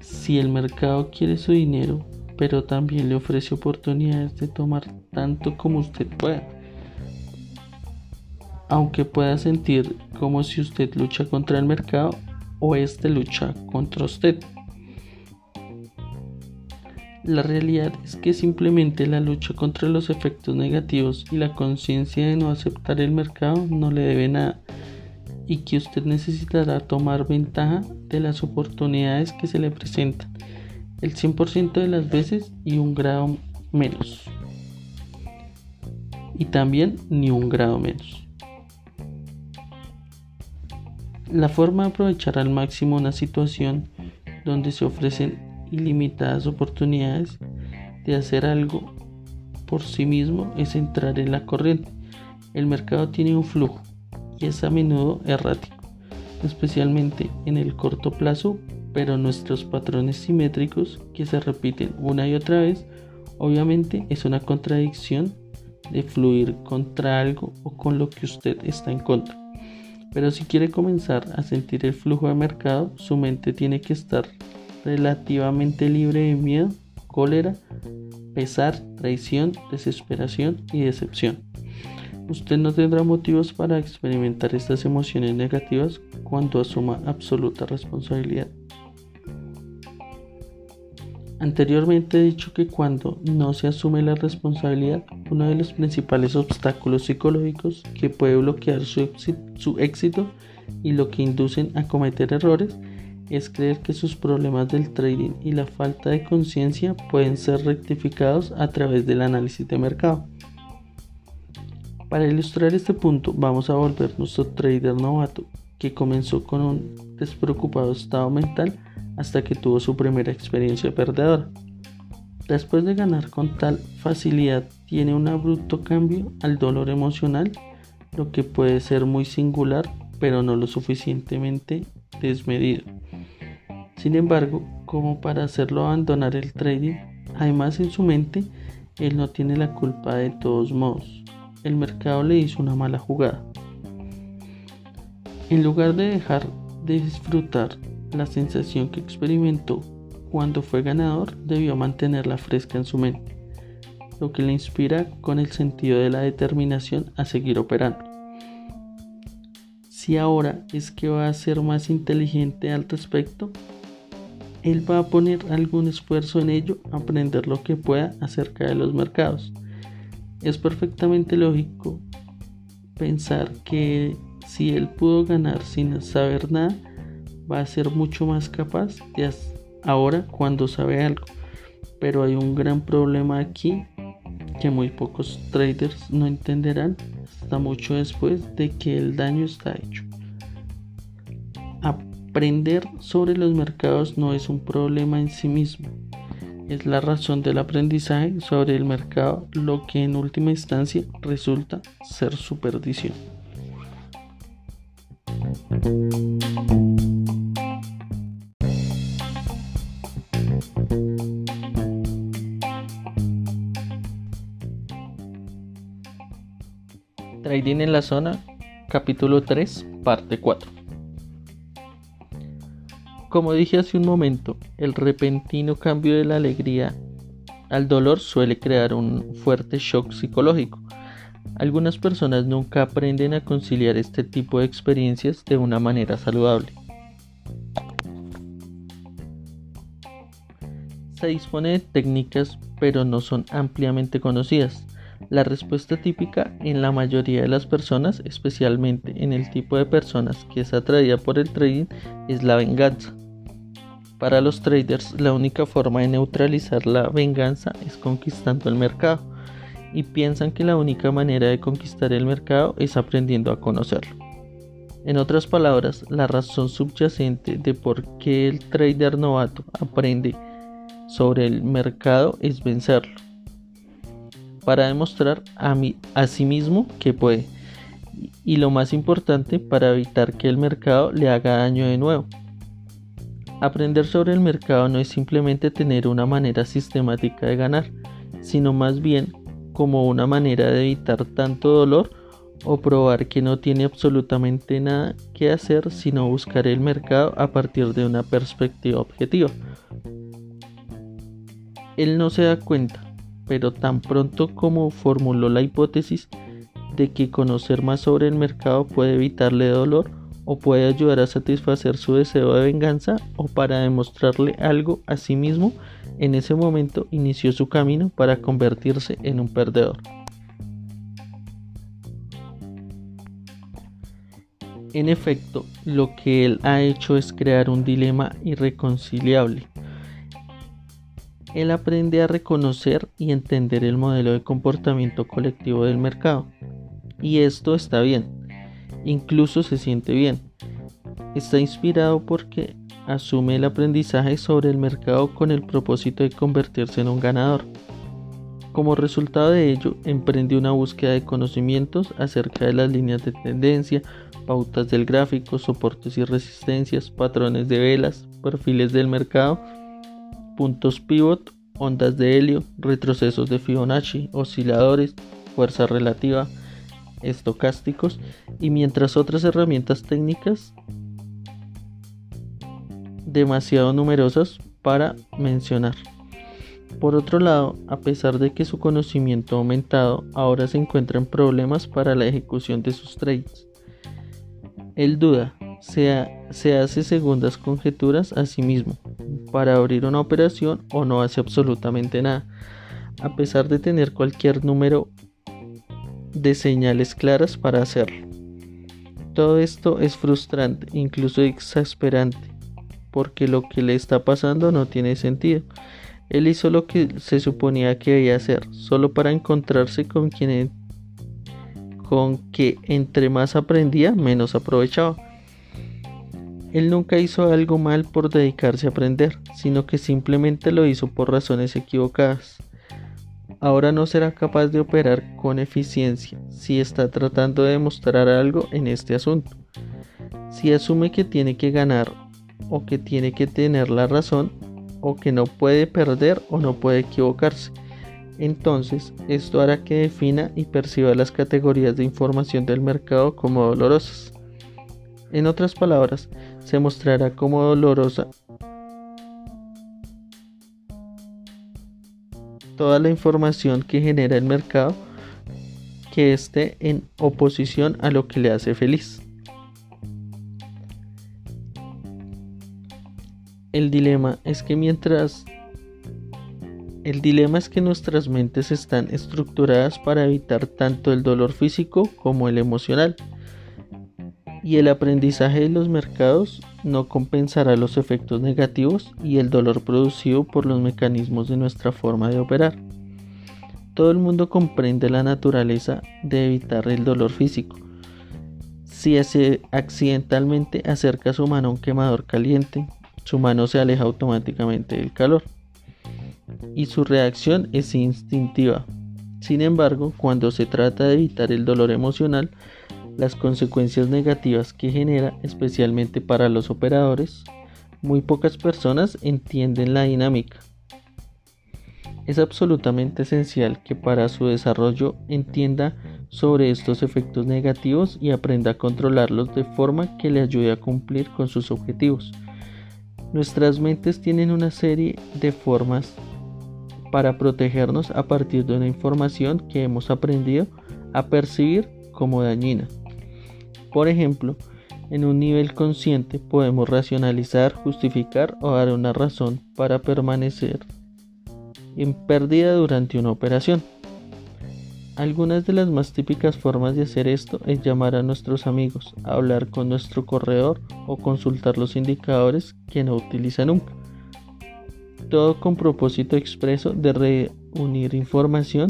Si el mercado quiere su dinero, pero también le ofrece oportunidades de tomar tanto como usted pueda. Aunque pueda sentir como si usted lucha contra el mercado o este lucha contra usted. La realidad es que simplemente la lucha contra los efectos negativos y la conciencia de no aceptar el mercado no le debe nada y que usted necesitará tomar ventaja de las oportunidades que se le presentan el 100% de las veces y un grado menos. Y también ni un grado menos. La forma de aprovechar al máximo una situación donde se ofrecen ilimitadas oportunidades de hacer algo por sí mismo es entrar en la corriente. El mercado tiene un flujo y es a menudo errático, especialmente en el corto plazo, pero nuestros patrones simétricos que se repiten una y otra vez, obviamente es una contradicción de fluir contra algo o con lo que usted está en contra. Pero si quiere comenzar a sentir el flujo de mercado, su mente tiene que estar relativamente libre de miedo, cólera, pesar, traición, desesperación y decepción. Usted no tendrá motivos para experimentar estas emociones negativas cuando asuma absoluta responsabilidad. Anteriormente he dicho que cuando no se asume la responsabilidad, uno de los principales obstáculos psicológicos que puede bloquear su, su éxito y lo que inducen a cometer errores es creer que sus problemas del trading y la falta de conciencia pueden ser rectificados a través del análisis de mercado. Para ilustrar este punto, vamos a volver nuestro trader novato que comenzó con un despreocupado estado mental hasta que tuvo su primera experiencia perdedora. Después de ganar con tal facilidad, tiene un abrupto cambio al dolor emocional, lo que puede ser muy singular, pero no lo suficientemente desmedido. Sin embargo, como para hacerlo abandonar el trading, además en su mente, él no tiene la culpa de todos modos. El mercado le hizo una mala jugada. En lugar de dejar de disfrutar la sensación que experimentó cuando fue ganador, debió mantenerla fresca en su mente, lo que le inspira con el sentido de la determinación a seguir operando. Si ahora es que va a ser más inteligente al respecto, él va a poner algún esfuerzo en ello, aprender lo que pueda acerca de los mercados. Es perfectamente lógico pensar que si él pudo ganar sin saber nada, va a ser mucho más capaz ahora cuando sabe algo. Pero hay un gran problema aquí que muy pocos traders no entenderán hasta mucho después de que el daño está hecho. Aprender sobre los mercados no es un problema en sí mismo. Es la razón del aprendizaje sobre el mercado lo que en última instancia resulta ser su perdición. Trading en la zona, capítulo 3, parte 4. Como dije hace un momento, el repentino cambio de la alegría al dolor suele crear un fuerte shock psicológico. Algunas personas nunca aprenden a conciliar este tipo de experiencias de una manera saludable. Se dispone de técnicas, pero no son ampliamente conocidas. La respuesta típica en la mayoría de las personas, especialmente en el tipo de personas que es atraída por el trading, es la venganza. Para los traders, la única forma de neutralizar la venganza es conquistando el mercado y piensan que la única manera de conquistar el mercado es aprendiendo a conocerlo. En otras palabras, la razón subyacente de por qué el trader novato aprende sobre el mercado es vencerlo, para demostrar a, a sí mismo que puede, y lo más importante, para evitar que el mercado le haga daño de nuevo. Aprender sobre el mercado no es simplemente tener una manera sistemática de ganar, sino más bien como una manera de evitar tanto dolor o probar que no tiene absolutamente nada que hacer sino buscar el mercado a partir de una perspectiva objetiva. Él no se da cuenta, pero tan pronto como formuló la hipótesis de que conocer más sobre el mercado puede evitarle dolor, o puede ayudar a satisfacer su deseo de venganza o para demostrarle algo a sí mismo, en ese momento inició su camino para convertirse en un perdedor. En efecto, lo que él ha hecho es crear un dilema irreconciliable. Él aprende a reconocer y entender el modelo de comportamiento colectivo del mercado. Y esto está bien incluso se siente bien. Está inspirado porque asume el aprendizaje sobre el mercado con el propósito de convertirse en un ganador. Como resultado de ello, emprende una búsqueda de conocimientos acerca de las líneas de tendencia, pautas del gráfico, soportes y resistencias, patrones de velas, perfiles del mercado, puntos pivot, ondas de helio, retrocesos de Fibonacci, osciladores, fuerza relativa, estocásticos y mientras otras herramientas técnicas demasiado numerosas para mencionar. Por otro lado, a pesar de que su conocimiento ha aumentado, ahora se encuentra en problemas para la ejecución de sus trades. Él duda, se, se hace segundas conjeturas a sí mismo para abrir una operación o no hace absolutamente nada, a pesar de tener cualquier número de señales claras para hacerlo. Todo esto es frustrante, incluso exasperante, porque lo que le está pasando no tiene sentido él hizo lo que se suponía que debía hacer, solo para encontrarse con quien con que entre más aprendía, menos aprovechaba. Él nunca hizo algo mal por dedicarse a aprender, sino que simplemente lo hizo por razones equivocadas. Ahora no será capaz de operar con eficiencia si está tratando de demostrar algo en este asunto. Si asume que tiene que ganar o que tiene que tener la razón, o que no puede perder o no puede equivocarse. Entonces, esto hará que defina y perciba las categorías de información del mercado como dolorosas. En otras palabras, se mostrará como dolorosa toda la información que genera el mercado que esté en oposición a lo que le hace feliz. El dilema es que mientras el dilema es que nuestras mentes están estructuradas para evitar tanto el dolor físico como el emocional. Y el aprendizaje de los mercados no compensará los efectos negativos y el dolor producido por los mecanismos de nuestra forma de operar. Todo el mundo comprende la naturaleza de evitar el dolor físico. Si accidentalmente acerca su mano a un quemador caliente, su mano se aleja automáticamente del calor y su reacción es instintiva. Sin embargo, cuando se trata de evitar el dolor emocional, las consecuencias negativas que genera, especialmente para los operadores, muy pocas personas entienden la dinámica. Es absolutamente esencial que para su desarrollo entienda sobre estos efectos negativos y aprenda a controlarlos de forma que le ayude a cumplir con sus objetivos. Nuestras mentes tienen una serie de formas para protegernos a partir de una información que hemos aprendido a percibir como dañina. Por ejemplo, en un nivel consciente podemos racionalizar, justificar o dar una razón para permanecer en pérdida durante una operación. Algunas de las más típicas formas de hacer esto es llamar a nuestros amigos, hablar con nuestro corredor o consultar los indicadores que no utiliza nunca. Todo con propósito expreso de reunir información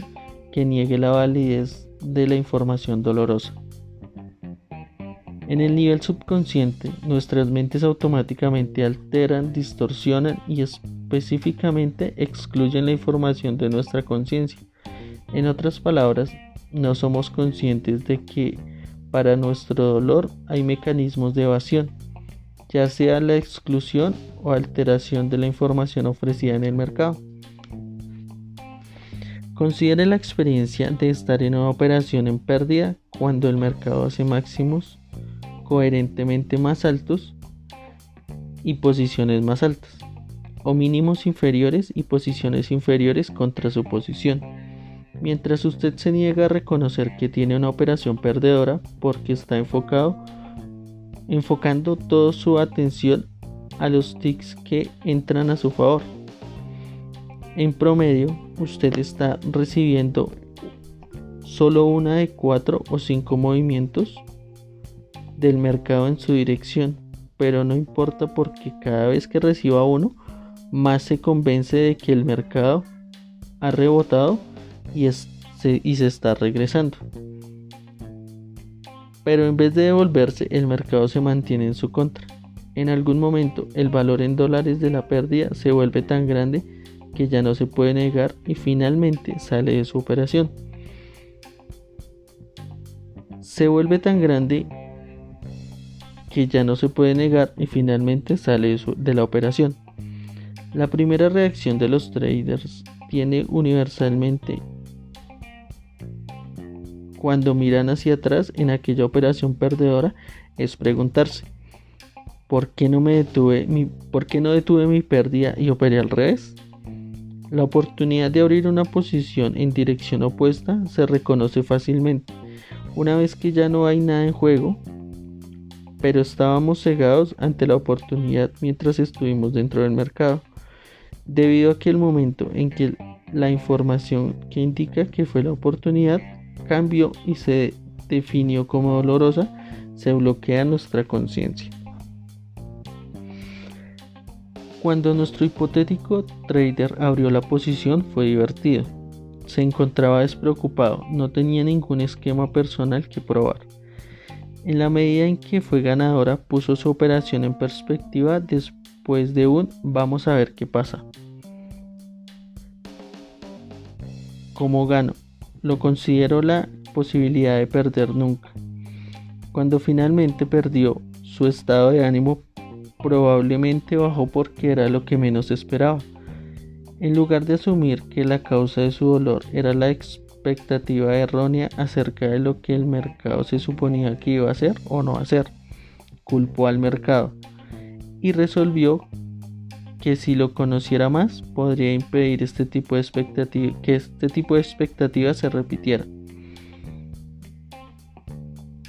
que niegue la validez de la información dolorosa. En el nivel subconsciente, nuestras mentes automáticamente alteran, distorsionan y específicamente excluyen la información de nuestra conciencia en otras palabras, no somos conscientes de que para nuestro dolor hay mecanismos de evasión, ya sea la exclusión o alteración de la información ofrecida en el mercado. Considere la experiencia de estar en una operación en pérdida cuando el mercado hace máximos coherentemente más altos y posiciones más altas, o mínimos inferiores y posiciones inferiores contra su posición mientras usted se niega a reconocer que tiene una operación perdedora porque está enfocado enfocando toda su atención a los tics que entran a su favor. En promedio, usted está recibiendo solo una de cuatro o cinco movimientos del mercado en su dirección, pero no importa porque cada vez que reciba uno, más se convence de que el mercado ha rebotado y, y se está regresando. Pero en vez de devolverse, el mercado se mantiene en su contra. En algún momento, el valor en dólares de la pérdida se vuelve tan grande que ya no se puede negar y finalmente sale de su operación. Se vuelve tan grande que ya no se puede negar y finalmente sale de la operación. La primera reacción de los traders tiene universalmente cuando miran hacia atrás en aquella operación perdedora es preguntarse, ¿Por qué no me detuve mi, ¿por qué no detuve mi pérdida y operé al revés? La oportunidad de abrir una posición en dirección opuesta se reconoce fácilmente. Una vez que ya no hay nada en juego, pero estábamos cegados ante la oportunidad mientras estuvimos dentro del mercado, debido a que el momento en que la información que indica que fue la oportunidad cambió y se definió como dolorosa, se bloquea nuestra conciencia. Cuando nuestro hipotético trader abrió la posición fue divertido. Se encontraba despreocupado, no tenía ningún esquema personal que probar. En la medida en que fue ganadora, puso su operación en perspectiva después de un vamos a ver qué pasa. Como gano, lo considero la posibilidad de perder nunca. Cuando finalmente perdió, su estado de ánimo probablemente bajó porque era lo que menos esperaba. En lugar de asumir que la causa de su dolor era la expectativa errónea acerca de lo que el mercado se suponía que iba a hacer o no hacer, culpó al mercado y resolvió que si lo conociera más podría impedir este tipo de expectativa, que este tipo de expectativas se repitiera.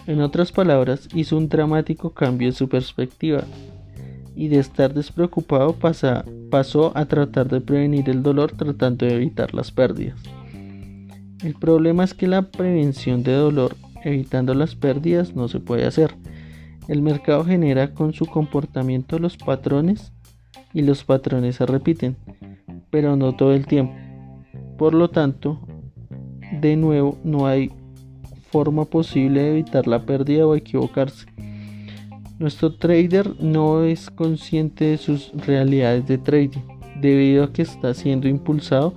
En otras palabras, hizo un dramático cambio en su perspectiva y de estar despreocupado pasó a tratar de prevenir el dolor tratando de evitar las pérdidas. El problema es que la prevención de dolor evitando las pérdidas no se puede hacer. El mercado genera con su comportamiento los patrones y los patrones se repiten, pero no todo el tiempo. Por lo tanto, de nuevo no hay forma posible de evitar la pérdida o equivocarse. Nuestro trader no es consciente de sus realidades de trading debido a que está siendo impulsado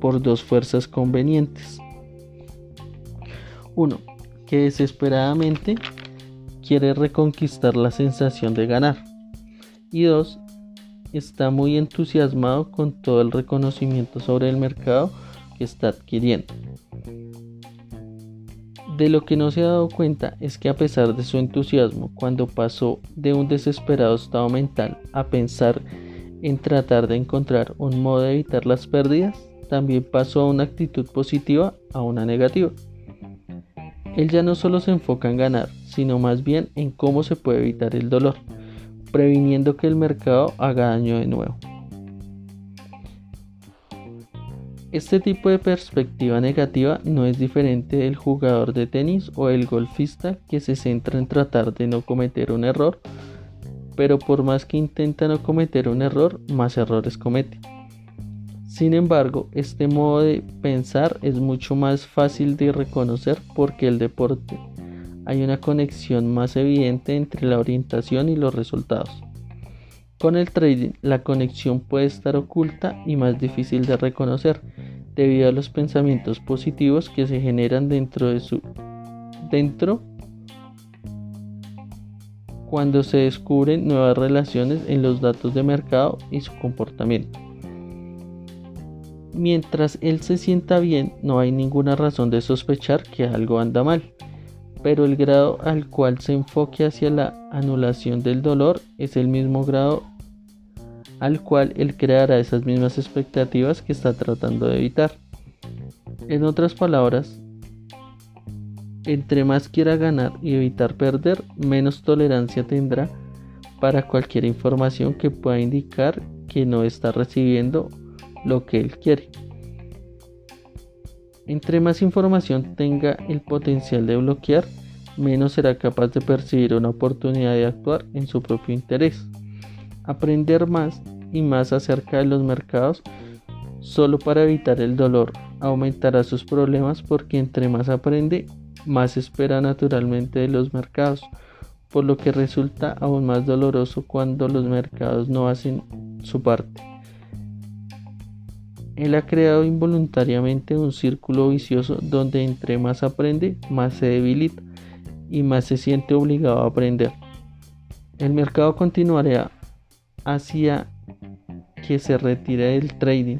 por dos fuerzas convenientes. Uno, que desesperadamente quiere reconquistar la sensación de ganar. Y dos, está muy entusiasmado con todo el reconocimiento sobre el mercado que está adquiriendo. De lo que no se ha dado cuenta es que a pesar de su entusiasmo, cuando pasó de un desesperado estado mental a pensar en tratar de encontrar un modo de evitar las pérdidas, también pasó a una actitud positiva a una negativa. Él ya no solo se enfoca en ganar, sino más bien en cómo se puede evitar el dolor, previniendo que el mercado haga daño de nuevo. Este tipo de perspectiva negativa no es diferente del jugador de tenis o el golfista que se centra en tratar de no cometer un error, pero por más que intenta no cometer un error, más errores comete. Sin embargo, este modo de pensar es mucho más fácil de reconocer porque el deporte hay una conexión más evidente entre la orientación y los resultados. Con el trading, la conexión puede estar oculta y más difícil de reconocer debido a los pensamientos positivos que se generan dentro de su dentro cuando se descubren nuevas relaciones en los datos de mercado y su comportamiento. Mientras él se sienta bien, no hay ninguna razón de sospechar que algo anda mal, pero el grado al cual se enfoque hacia la anulación del dolor es el mismo grado al cual él creará esas mismas expectativas que está tratando de evitar. En otras palabras, entre más quiera ganar y evitar perder, menos tolerancia tendrá para cualquier información que pueda indicar que no está recibiendo lo que él quiere. Entre más información tenga el potencial de bloquear, menos será capaz de percibir una oportunidad de actuar en su propio interés. Aprender más y más acerca de los mercados solo para evitar el dolor aumentará sus problemas porque entre más aprende, más espera naturalmente de los mercados, por lo que resulta aún más doloroso cuando los mercados no hacen su parte. Él ha creado involuntariamente un círculo vicioso donde entre más aprende, más se debilita y más se siente obligado a aprender. El mercado continuará hacia que se retire del trading,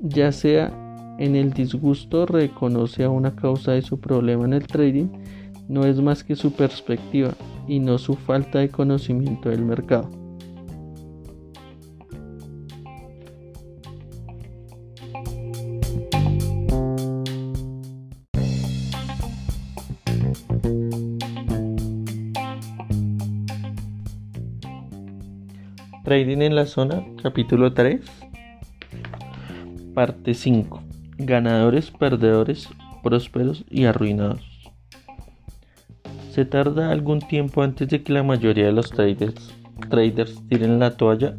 ya sea en el disgusto reconoce a una causa de su problema en el trading, no es más que su perspectiva y no su falta de conocimiento del mercado. Trading en la zona, capítulo 3, parte 5. Ganadores, perdedores, prósperos y arruinados. Se tarda algún tiempo antes de que la mayoría de los traders, traders tiren la toalla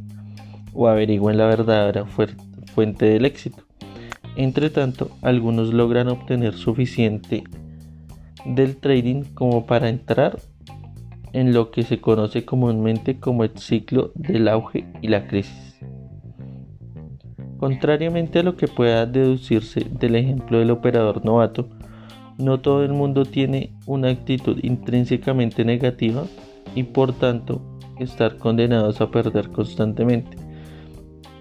o averigüen la verdadera fuente del éxito. Entre tanto, algunos logran obtener suficiente del trading como para entrar en lo que se conoce comúnmente como el ciclo del auge y la crisis. Contrariamente a lo que pueda deducirse del ejemplo del operador novato, no todo el mundo tiene una actitud intrínsecamente negativa y por tanto estar condenados a perder constantemente.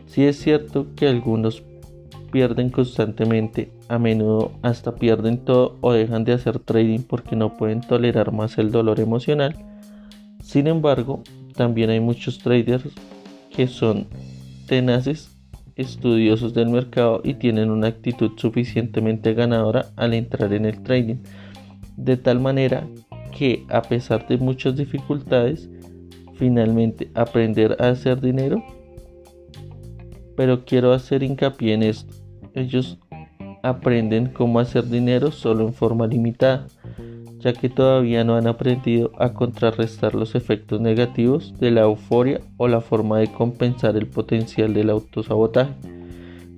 Si es cierto que algunos pierden constantemente, a menudo hasta pierden todo o dejan de hacer trading porque no pueden tolerar más el dolor emocional, sin embargo, también hay muchos traders que son tenaces, estudiosos del mercado y tienen una actitud suficientemente ganadora al entrar en el trading, de tal manera que a pesar de muchas dificultades, finalmente aprender a hacer dinero. Pero quiero hacer hincapié en esto. Ellos aprenden cómo hacer dinero solo en forma limitada ya que todavía no han aprendido a contrarrestar los efectos negativos de la euforia o la forma de compensar el potencial del autosabotaje.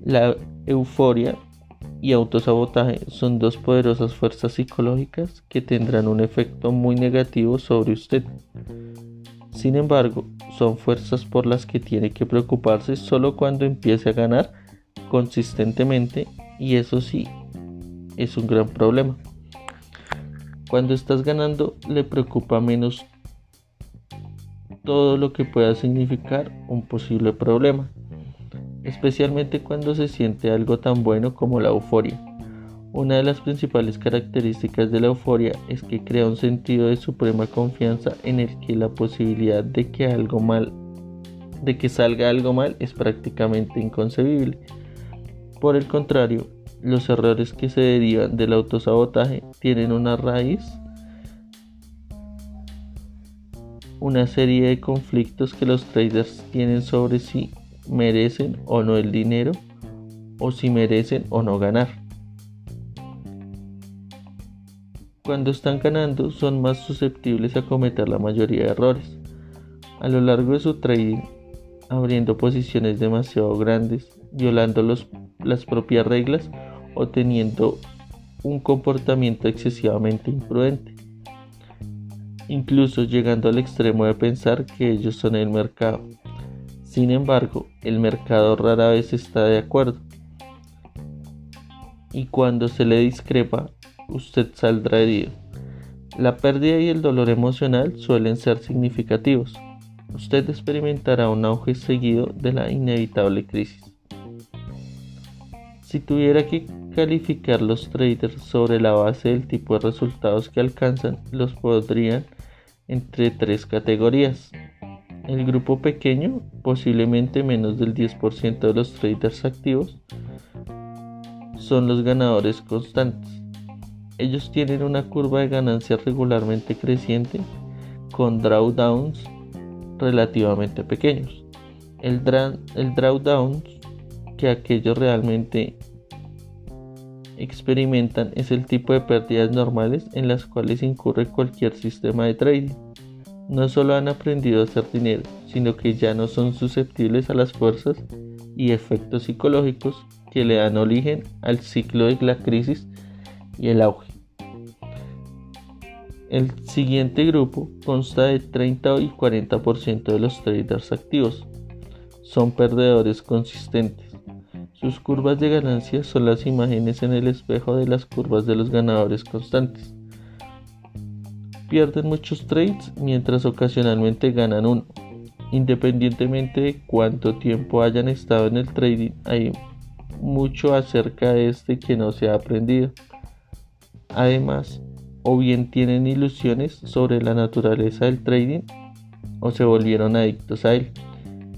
La euforia y autosabotaje son dos poderosas fuerzas psicológicas que tendrán un efecto muy negativo sobre usted. Sin embargo, son fuerzas por las que tiene que preocuparse solo cuando empiece a ganar consistentemente y eso sí es un gran problema. Cuando estás ganando le preocupa menos todo lo que pueda significar un posible problema, especialmente cuando se siente algo tan bueno como la euforia. Una de las principales características de la euforia es que crea un sentido de suprema confianza en el que la posibilidad de que algo mal de que salga algo mal es prácticamente inconcebible. Por el contrario, los errores que se derivan del autosabotaje tienen una raíz, una serie de conflictos que los traders tienen sobre si merecen o no el dinero o si merecen o no ganar. Cuando están ganando son más susceptibles a cometer la mayoría de errores. A lo largo de su trading, abriendo posiciones demasiado grandes, violando las propias reglas o teniendo un comportamiento excesivamente imprudente, incluso llegando al extremo de pensar que ellos son el mercado. Sin embargo, el mercado rara vez está de acuerdo. Y cuando se le discrepa, usted saldrá herido. La pérdida y el dolor emocional suelen ser significativos. Usted experimentará un auge seguido de la inevitable crisis. Si tuviera que calificar los traders sobre la base del tipo de resultados que alcanzan, los podrían entre tres categorías. El grupo pequeño, posiblemente menos del 10% de los traders activos, son los ganadores constantes. Ellos tienen una curva de ganancia regularmente creciente con drawdowns relativamente pequeños. El, el drawdown que aquellos realmente experimentan es el tipo de pérdidas normales en las cuales incurre cualquier sistema de trading. No solo han aprendido a hacer dinero, sino que ya no son susceptibles a las fuerzas y efectos psicológicos que le dan origen al ciclo de la crisis y el auge. El siguiente grupo consta de 30 y 40% de los traders activos. Son perdedores consistentes sus curvas de ganancia son las imágenes en el espejo de las curvas de los ganadores constantes. Pierden muchos trades mientras ocasionalmente ganan uno. Independientemente de cuánto tiempo hayan estado en el trading, hay mucho acerca de este que no se ha aprendido. Además, o bien tienen ilusiones sobre la naturaleza del trading o se volvieron adictos a él,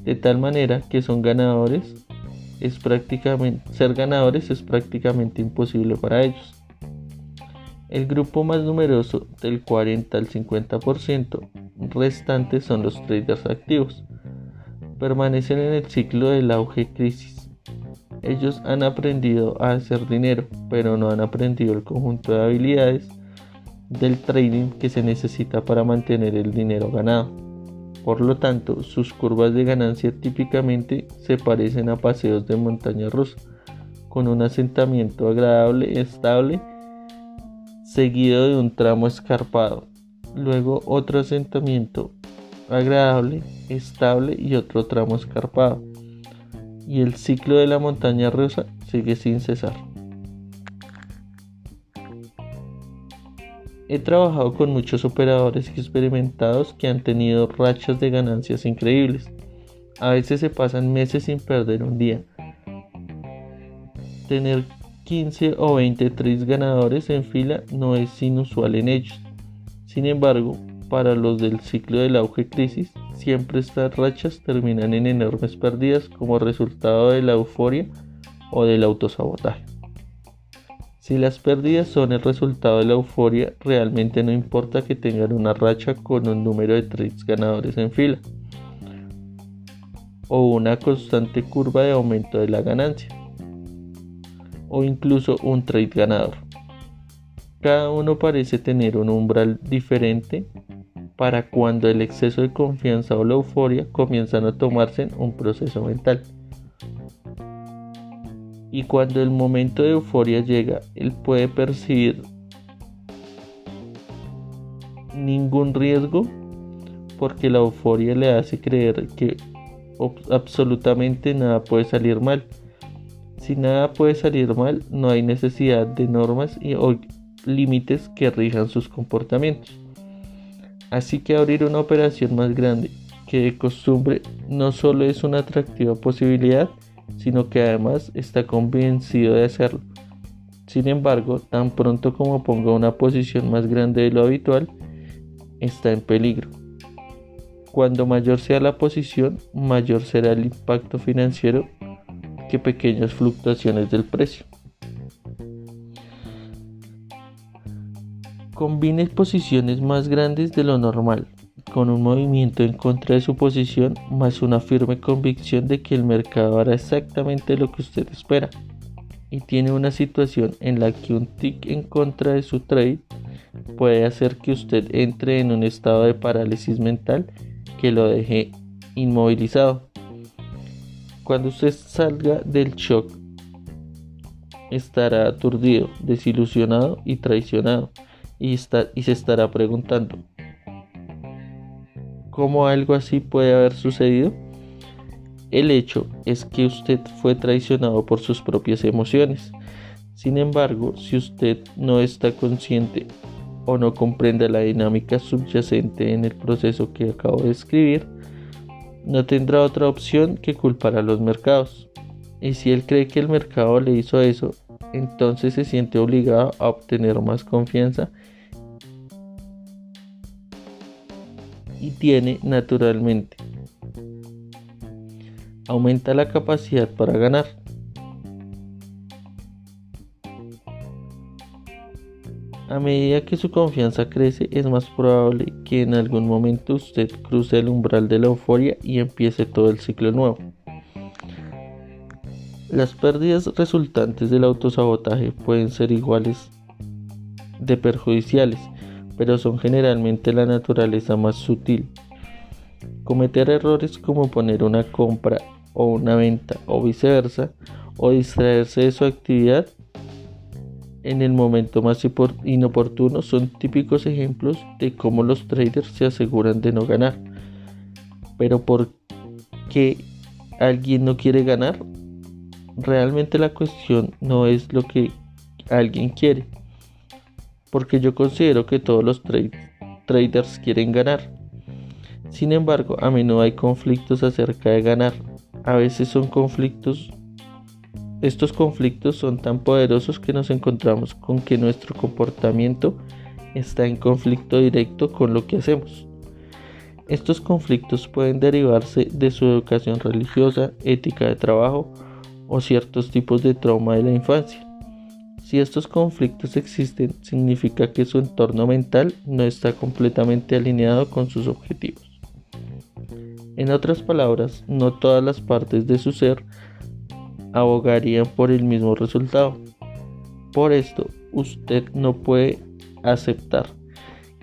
de tal manera que son ganadores es prácticamente ser ganadores es prácticamente imposible para ellos. El grupo más numeroso del 40 al 50% restante son los traders activos. Permanecen en el ciclo del auge crisis. Ellos han aprendido a hacer dinero, pero no han aprendido el conjunto de habilidades del trading que se necesita para mantener el dinero ganado. Por lo tanto, sus curvas de ganancia típicamente se parecen a paseos de montaña rusa, con un asentamiento agradable, estable, seguido de un tramo escarpado, luego otro asentamiento agradable, estable y otro tramo escarpado. Y el ciclo de la montaña rusa sigue sin cesar. He trabajado con muchos operadores experimentados que han tenido rachas de ganancias increíbles. A veces se pasan meses sin perder un día. Tener 15 o 20 trades ganadores en fila no es inusual en ellos. Sin embargo, para los del ciclo del auge crisis, siempre estas rachas terminan en enormes pérdidas como resultado de la euforia o del autosabotaje. Si las pérdidas son el resultado de la euforia, realmente no importa que tengan una racha con un número de trades ganadores en fila o una constante curva de aumento de la ganancia o incluso un trade ganador. Cada uno parece tener un umbral diferente para cuando el exceso de confianza o la euforia comienzan a tomarse en un proceso mental. Y cuando el momento de euforia llega, él puede percibir ningún riesgo porque la euforia le hace creer que absolutamente nada puede salir mal si nada puede salir mal, no hay necesidad de normas y, o límites que rijan sus comportamientos. Así que abrir una operación más grande que de costumbre no solo es una atractiva posibilidad, sino que además está convencido de hacerlo. Sin embargo, tan pronto como ponga una posición más grande de lo habitual, está en peligro. Cuando mayor sea la posición, mayor será el impacto financiero que pequeñas fluctuaciones del precio. Combine posiciones más grandes de lo normal, con un movimiento en contra de su posición, más una firme convicción de que el mercado hará exactamente lo que usted espera, y tiene una situación en la que un tick en contra de su trade puede hacer que usted entre en un estado de parálisis mental que lo deje inmovilizado. Cuando usted salga del shock, estará aturdido, desilusionado y traicionado, y, y se estará preguntando, ¿cómo algo así puede haber sucedido? El hecho es que usted fue traicionado por sus propias emociones. Sin embargo, si usted no está consciente o no comprende la dinámica subyacente en el proceso que acabo de escribir, no tendrá otra opción que culpar a los mercados. Y si él cree que el mercado le hizo eso, entonces se siente obligado a obtener más confianza y tiene naturalmente aumenta la capacidad para ganar. A medida que su confianza crece, es más probable que en algún momento usted cruce el umbral de la euforia y empiece todo el ciclo nuevo. Las pérdidas resultantes del autosabotaje pueden ser iguales de perjudiciales, pero son generalmente la naturaleza más sutil. Cometer errores como poner una compra o una venta o viceversa, o distraerse de su actividad en el momento más inoportuno son típicos ejemplos de cómo los traders se aseguran de no ganar. Pero ¿por qué alguien no quiere ganar? Realmente la cuestión no es lo que alguien quiere. Porque yo considero que todos los traders quieren ganar. Sin embargo, a menudo hay conflictos acerca de ganar. A veces son conflictos estos conflictos son tan poderosos que nos encontramos con que nuestro comportamiento está en conflicto directo con lo que hacemos. Estos conflictos pueden derivarse de su educación religiosa, ética de trabajo o ciertos tipos de trauma de la infancia. Si estos conflictos existen, significa que su entorno mental no está completamente alineado con sus objetivos. En otras palabras, no todas las partes de su ser abogarían por el mismo resultado. Por esto, usted no puede aceptar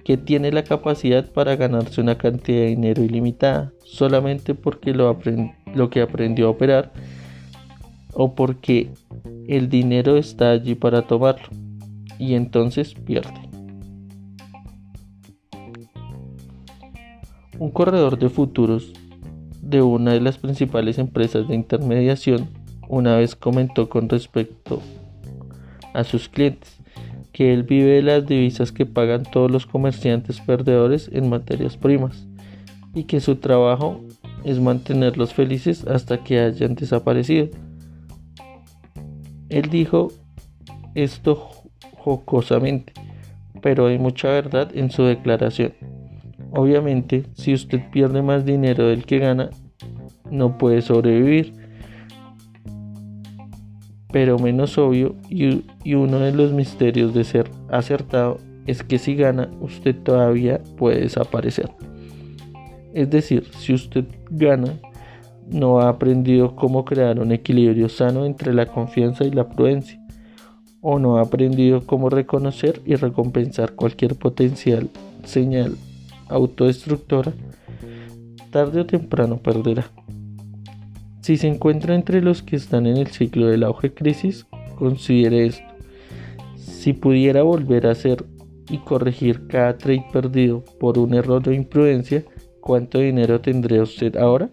que tiene la capacidad para ganarse una cantidad de dinero ilimitada solamente porque lo, que aprendió a operar o porque el dinero está allí para tomarlo y entonces pierde. Un corredor de futuros de una de las principales empresas de intermediación una vez comentó con respecto a sus clientes que él vive de las divisas que pagan todos los comerciantes perdedores en materias primas y que su trabajo es mantenerlos felices hasta que hayan desaparecido. Él dijo esto jocosamente, pero hay mucha verdad en su declaración. Obviamente, si usted pierde más dinero del que gana, no puede sobrevivir pero menos obvio y, uno de los misterios de ser acertado es que si gana usted todavía puede desaparecer. Es decir, si usted gana, no ha aprendido cómo crear un equilibrio sano entre la confianza y la prudencia, o no ha aprendido cómo reconocer y recompensar cualquier potencial señal autodestructora, tarde o temprano perderá. Si se encuentra entre los que están en el ciclo del auge crisis, considere esto. Si pudiera volver a hacer y corregir cada trade perdido por un error o imprudencia, ¿cuánto dinero tendría usted ahora?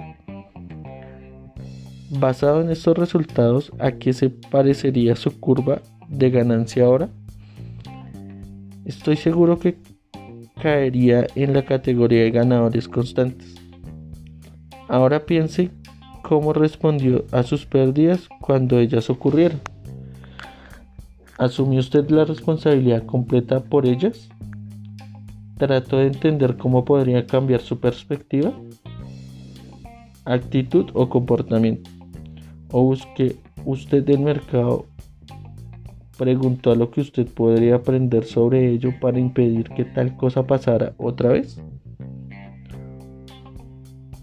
Basado en estos resultados, ¿a qué se parecería su curva de ganancia ahora? Estoy seguro que caería en la categoría de ganadores constantes. Ahora piense cómo respondió a sus pérdidas cuando ellas ocurrieron. ¿Asumió usted la responsabilidad completa por ellas? ¿Trató de entender cómo podría cambiar su perspectiva, actitud o comportamiento? ¿O busque usted del mercado? ¿Preguntó a lo que usted podría aprender sobre ello para impedir que tal cosa pasara otra vez?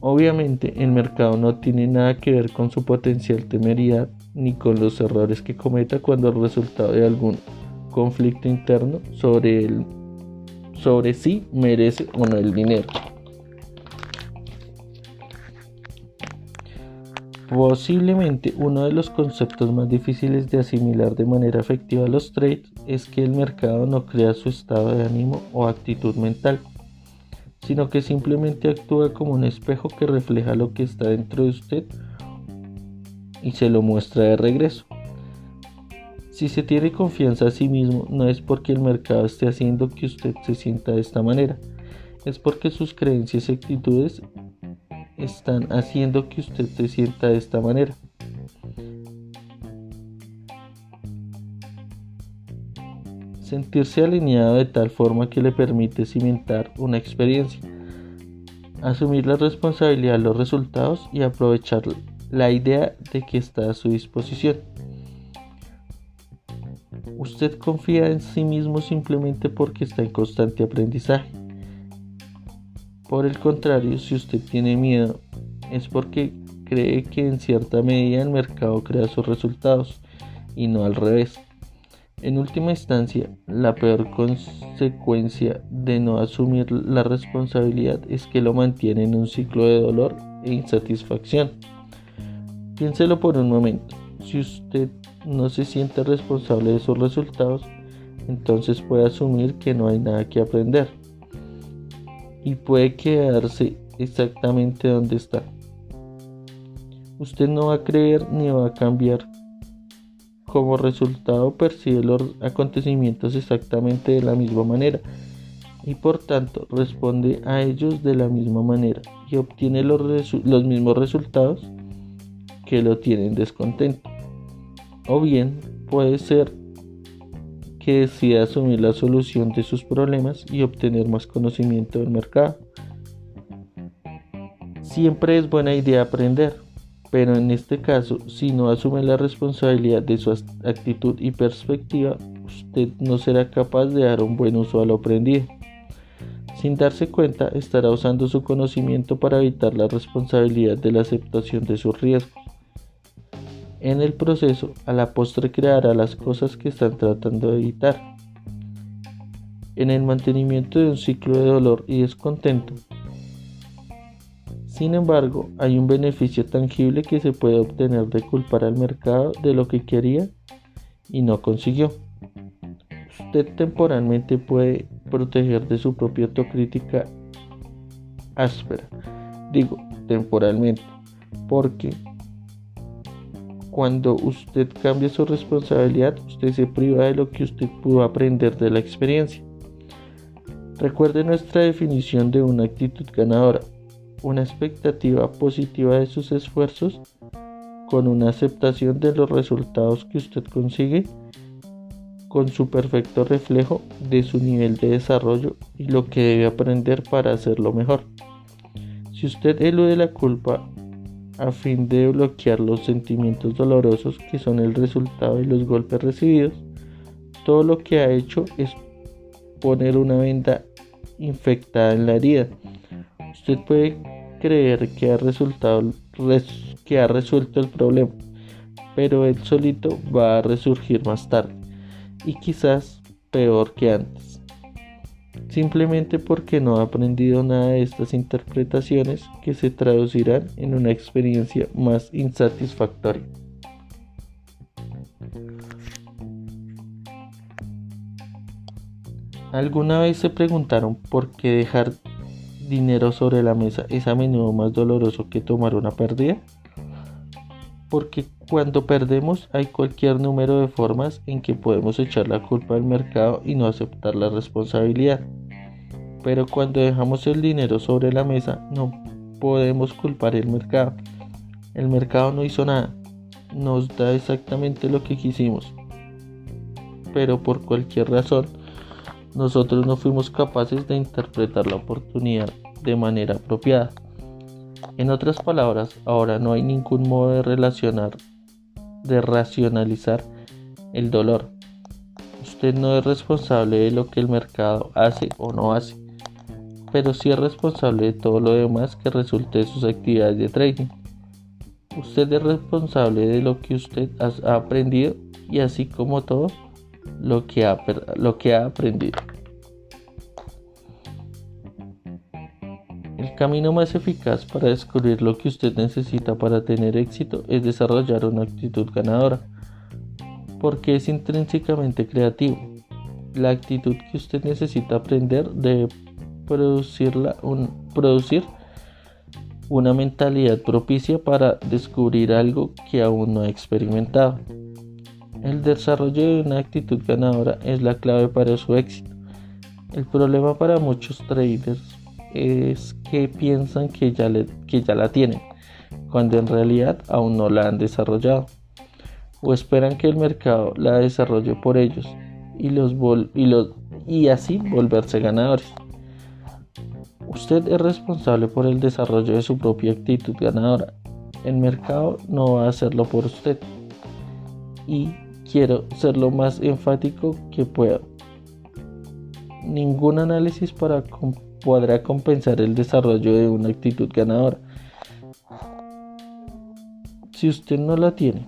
Obviamente el mercado no tiene nada que ver con su potencial temeridad ni con los errores que cometa cuando el resultado de algún conflicto interno sobre, sobre si merece o no el dinero. Posiblemente uno de los conceptos más difíciles de asimilar de manera efectiva a los trades es que el mercado no crea su estado de ánimo o actitud mental sino que simplemente actúa como un espejo que refleja lo que está dentro de usted y se lo muestra de regreso. Si se tiene confianza a sí mismo, no es porque el mercado esté haciendo que usted se sienta de esta manera, es porque sus creencias y actitudes están haciendo que usted se sienta de esta manera. sentirse alineado de tal forma que le permite cimentar una experiencia, asumir la responsabilidad de los resultados y aprovechar la idea de que está a su disposición. Usted confía en sí mismo simplemente porque está en constante aprendizaje. Por el contrario, si usted tiene miedo, es porque cree que en cierta medida el mercado crea sus resultados y no al revés. En última instancia, la peor consecuencia de no asumir la responsabilidad es que lo mantiene en un ciclo de dolor e insatisfacción. Piénselo por un momento. Si usted no se siente responsable de sus resultados, entonces puede asumir que no hay nada que aprender y puede quedarse exactamente donde está. Usted no va a creer ni va a cambiar como resultado percibe los acontecimientos exactamente de la misma manera y por tanto responde a ellos de la misma manera y obtiene los, los mismos resultados que lo tienen descontento. O bien puede ser que decida asumir la solución de sus problemas y obtener más conocimiento del mercado. Siempre es buena idea aprender, pero en este caso, si no asume la responsabilidad de su actitud y perspectiva, usted no será capaz de dar un buen uso a lo aprendido. Sin darse cuenta, estará usando su conocimiento para evitar la responsabilidad de la aceptación de sus riesgos. En el proceso, a la postre creará las cosas que están tratando de evitar. En el mantenimiento de un ciclo de dolor y descontento. Sin embargo, hay un beneficio tangible que se puede obtener de culpar al mercado de lo que quería y no consiguió. Usted temporalmente puede proteger de su propia autocrítica áspera. Digo, temporalmente, porque cuando usted cambia su responsabilidad, usted se priva de lo que usted pudo aprender de la experiencia. Recuerde nuestra definición de una actitud ganadora, una expectativa positiva de sus esfuerzos con una aceptación de los resultados que usted consigue con su perfecto reflejo de su nivel de desarrollo y lo que debe aprender para hacerlo mejor. Si usted elude la culpa a fin de bloquear los sentimientos dolorosos que son el resultado de los golpes recibidos, todo lo que ha hecho es poner una venda infectada en la herida. Usted puede creer que ha, resultado, que ha resuelto el problema, pero él solito va a resurgir más tarde y quizás peor que antes simplemente porque no ha aprendido nada de estas interpretaciones que se traducirán en una experiencia más insatisfactoria. ¿Alguna vez se preguntaron por qué dejar dinero sobre la mesa es a menudo más doloroso que tomar una pérdida? Porque cuando perdemos hay cualquier número de formas en que podemos echar la culpa al mercado y no aceptar la responsabilidad. Pero cuando dejamos el dinero sobre la mesa no podemos culpar el mercado. El mercado no hizo nada, nos da exactamente lo que quisimos. Pero por cualquier razón, nosotros no fuimos capaces de interpretar la oportunidad de manera apropiada. En otras palabras, ahora no hay ningún modo de relacionar, de racionalizar el dolor. Usted no es responsable de lo que el mercado hace o no hace pero sí es responsable de todo lo demás que resulte de sus actividades de trading. Usted es responsable de lo que usted ha aprendido y así como todo lo que ha, lo que ha aprendido. Camino más eficaz para descubrir lo que usted necesita para tener éxito es desarrollar una actitud ganadora, porque es intrínsecamente creativo. La actitud que usted necesita aprender debe producirla, un, producir una mentalidad propicia para descubrir algo que aún no ha experimentado. El desarrollo de una actitud ganadora es la clave para su éxito. El problema para muchos traders es que piensan que ya, que ya la tienen, cuando en realidad aún no la han desarrollado, o esperan que el mercado la desarrolle por ellos y, los y, los, y así volverse ganadores. Usted es responsable por el desarrollo de su propia actitud ganadora. El mercado no va a hacerlo por usted. Y quiero ser lo más enfático que pueda. Ningún análisis para podrá compensar el desarrollo de una actitud ganadora. Si usted no la tiene,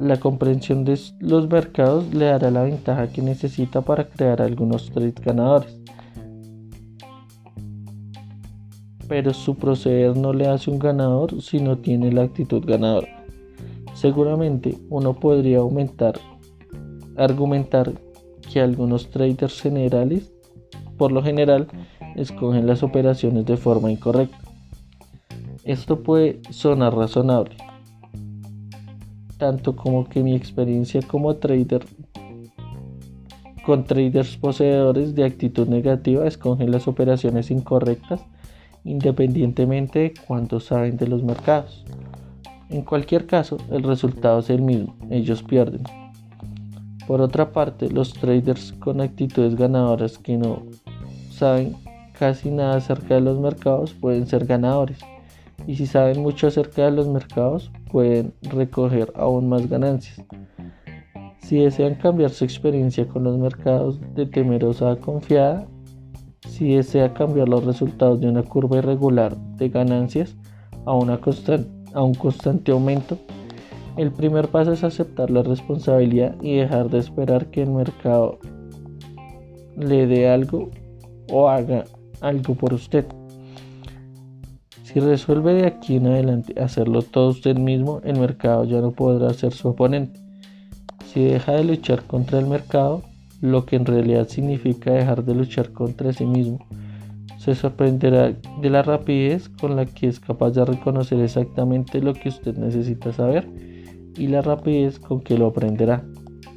la comprensión de los mercados le dará la ventaja que necesita para crear algunos trades ganadores. pero su proceder no le hace un ganador si no tiene la actitud ganadora. Seguramente uno podría aumentar, argumentar que algunos traders generales, por lo general, escogen las operaciones de forma incorrecta. Esto puede sonar razonable, tanto como que mi experiencia como trader con traders poseedores de actitud negativa escogen las operaciones incorrectas independientemente de cuánto saben de los mercados. En cualquier caso, el resultado es el mismo, ellos pierden. Por otra parte, los traders con actitudes ganadoras que no saben casi nada acerca de los mercados pueden ser ganadores. Y si saben mucho acerca de los mercados, pueden recoger aún más ganancias. Si desean cambiar su experiencia con los mercados de temerosa a confiada, si desea cambiar los resultados de una curva irregular de ganancias a, a un constante aumento, el primer paso es aceptar la responsabilidad y dejar de esperar que el mercado le dé algo o haga algo por usted. Si resuelve de aquí en adelante hacerlo todo usted mismo, el mercado ya no podrá ser su oponente. Si deja de luchar contra el mercado, lo que en realidad significa dejar de luchar contra sí mismo, se sorprenderá de la rapidez con la que es capaz de reconocer exactamente lo que usted necesita saber y la rapidez con que lo aprenderá.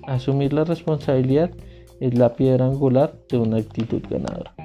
Asumir la responsabilidad es la piedra angular de una actitud ganadora.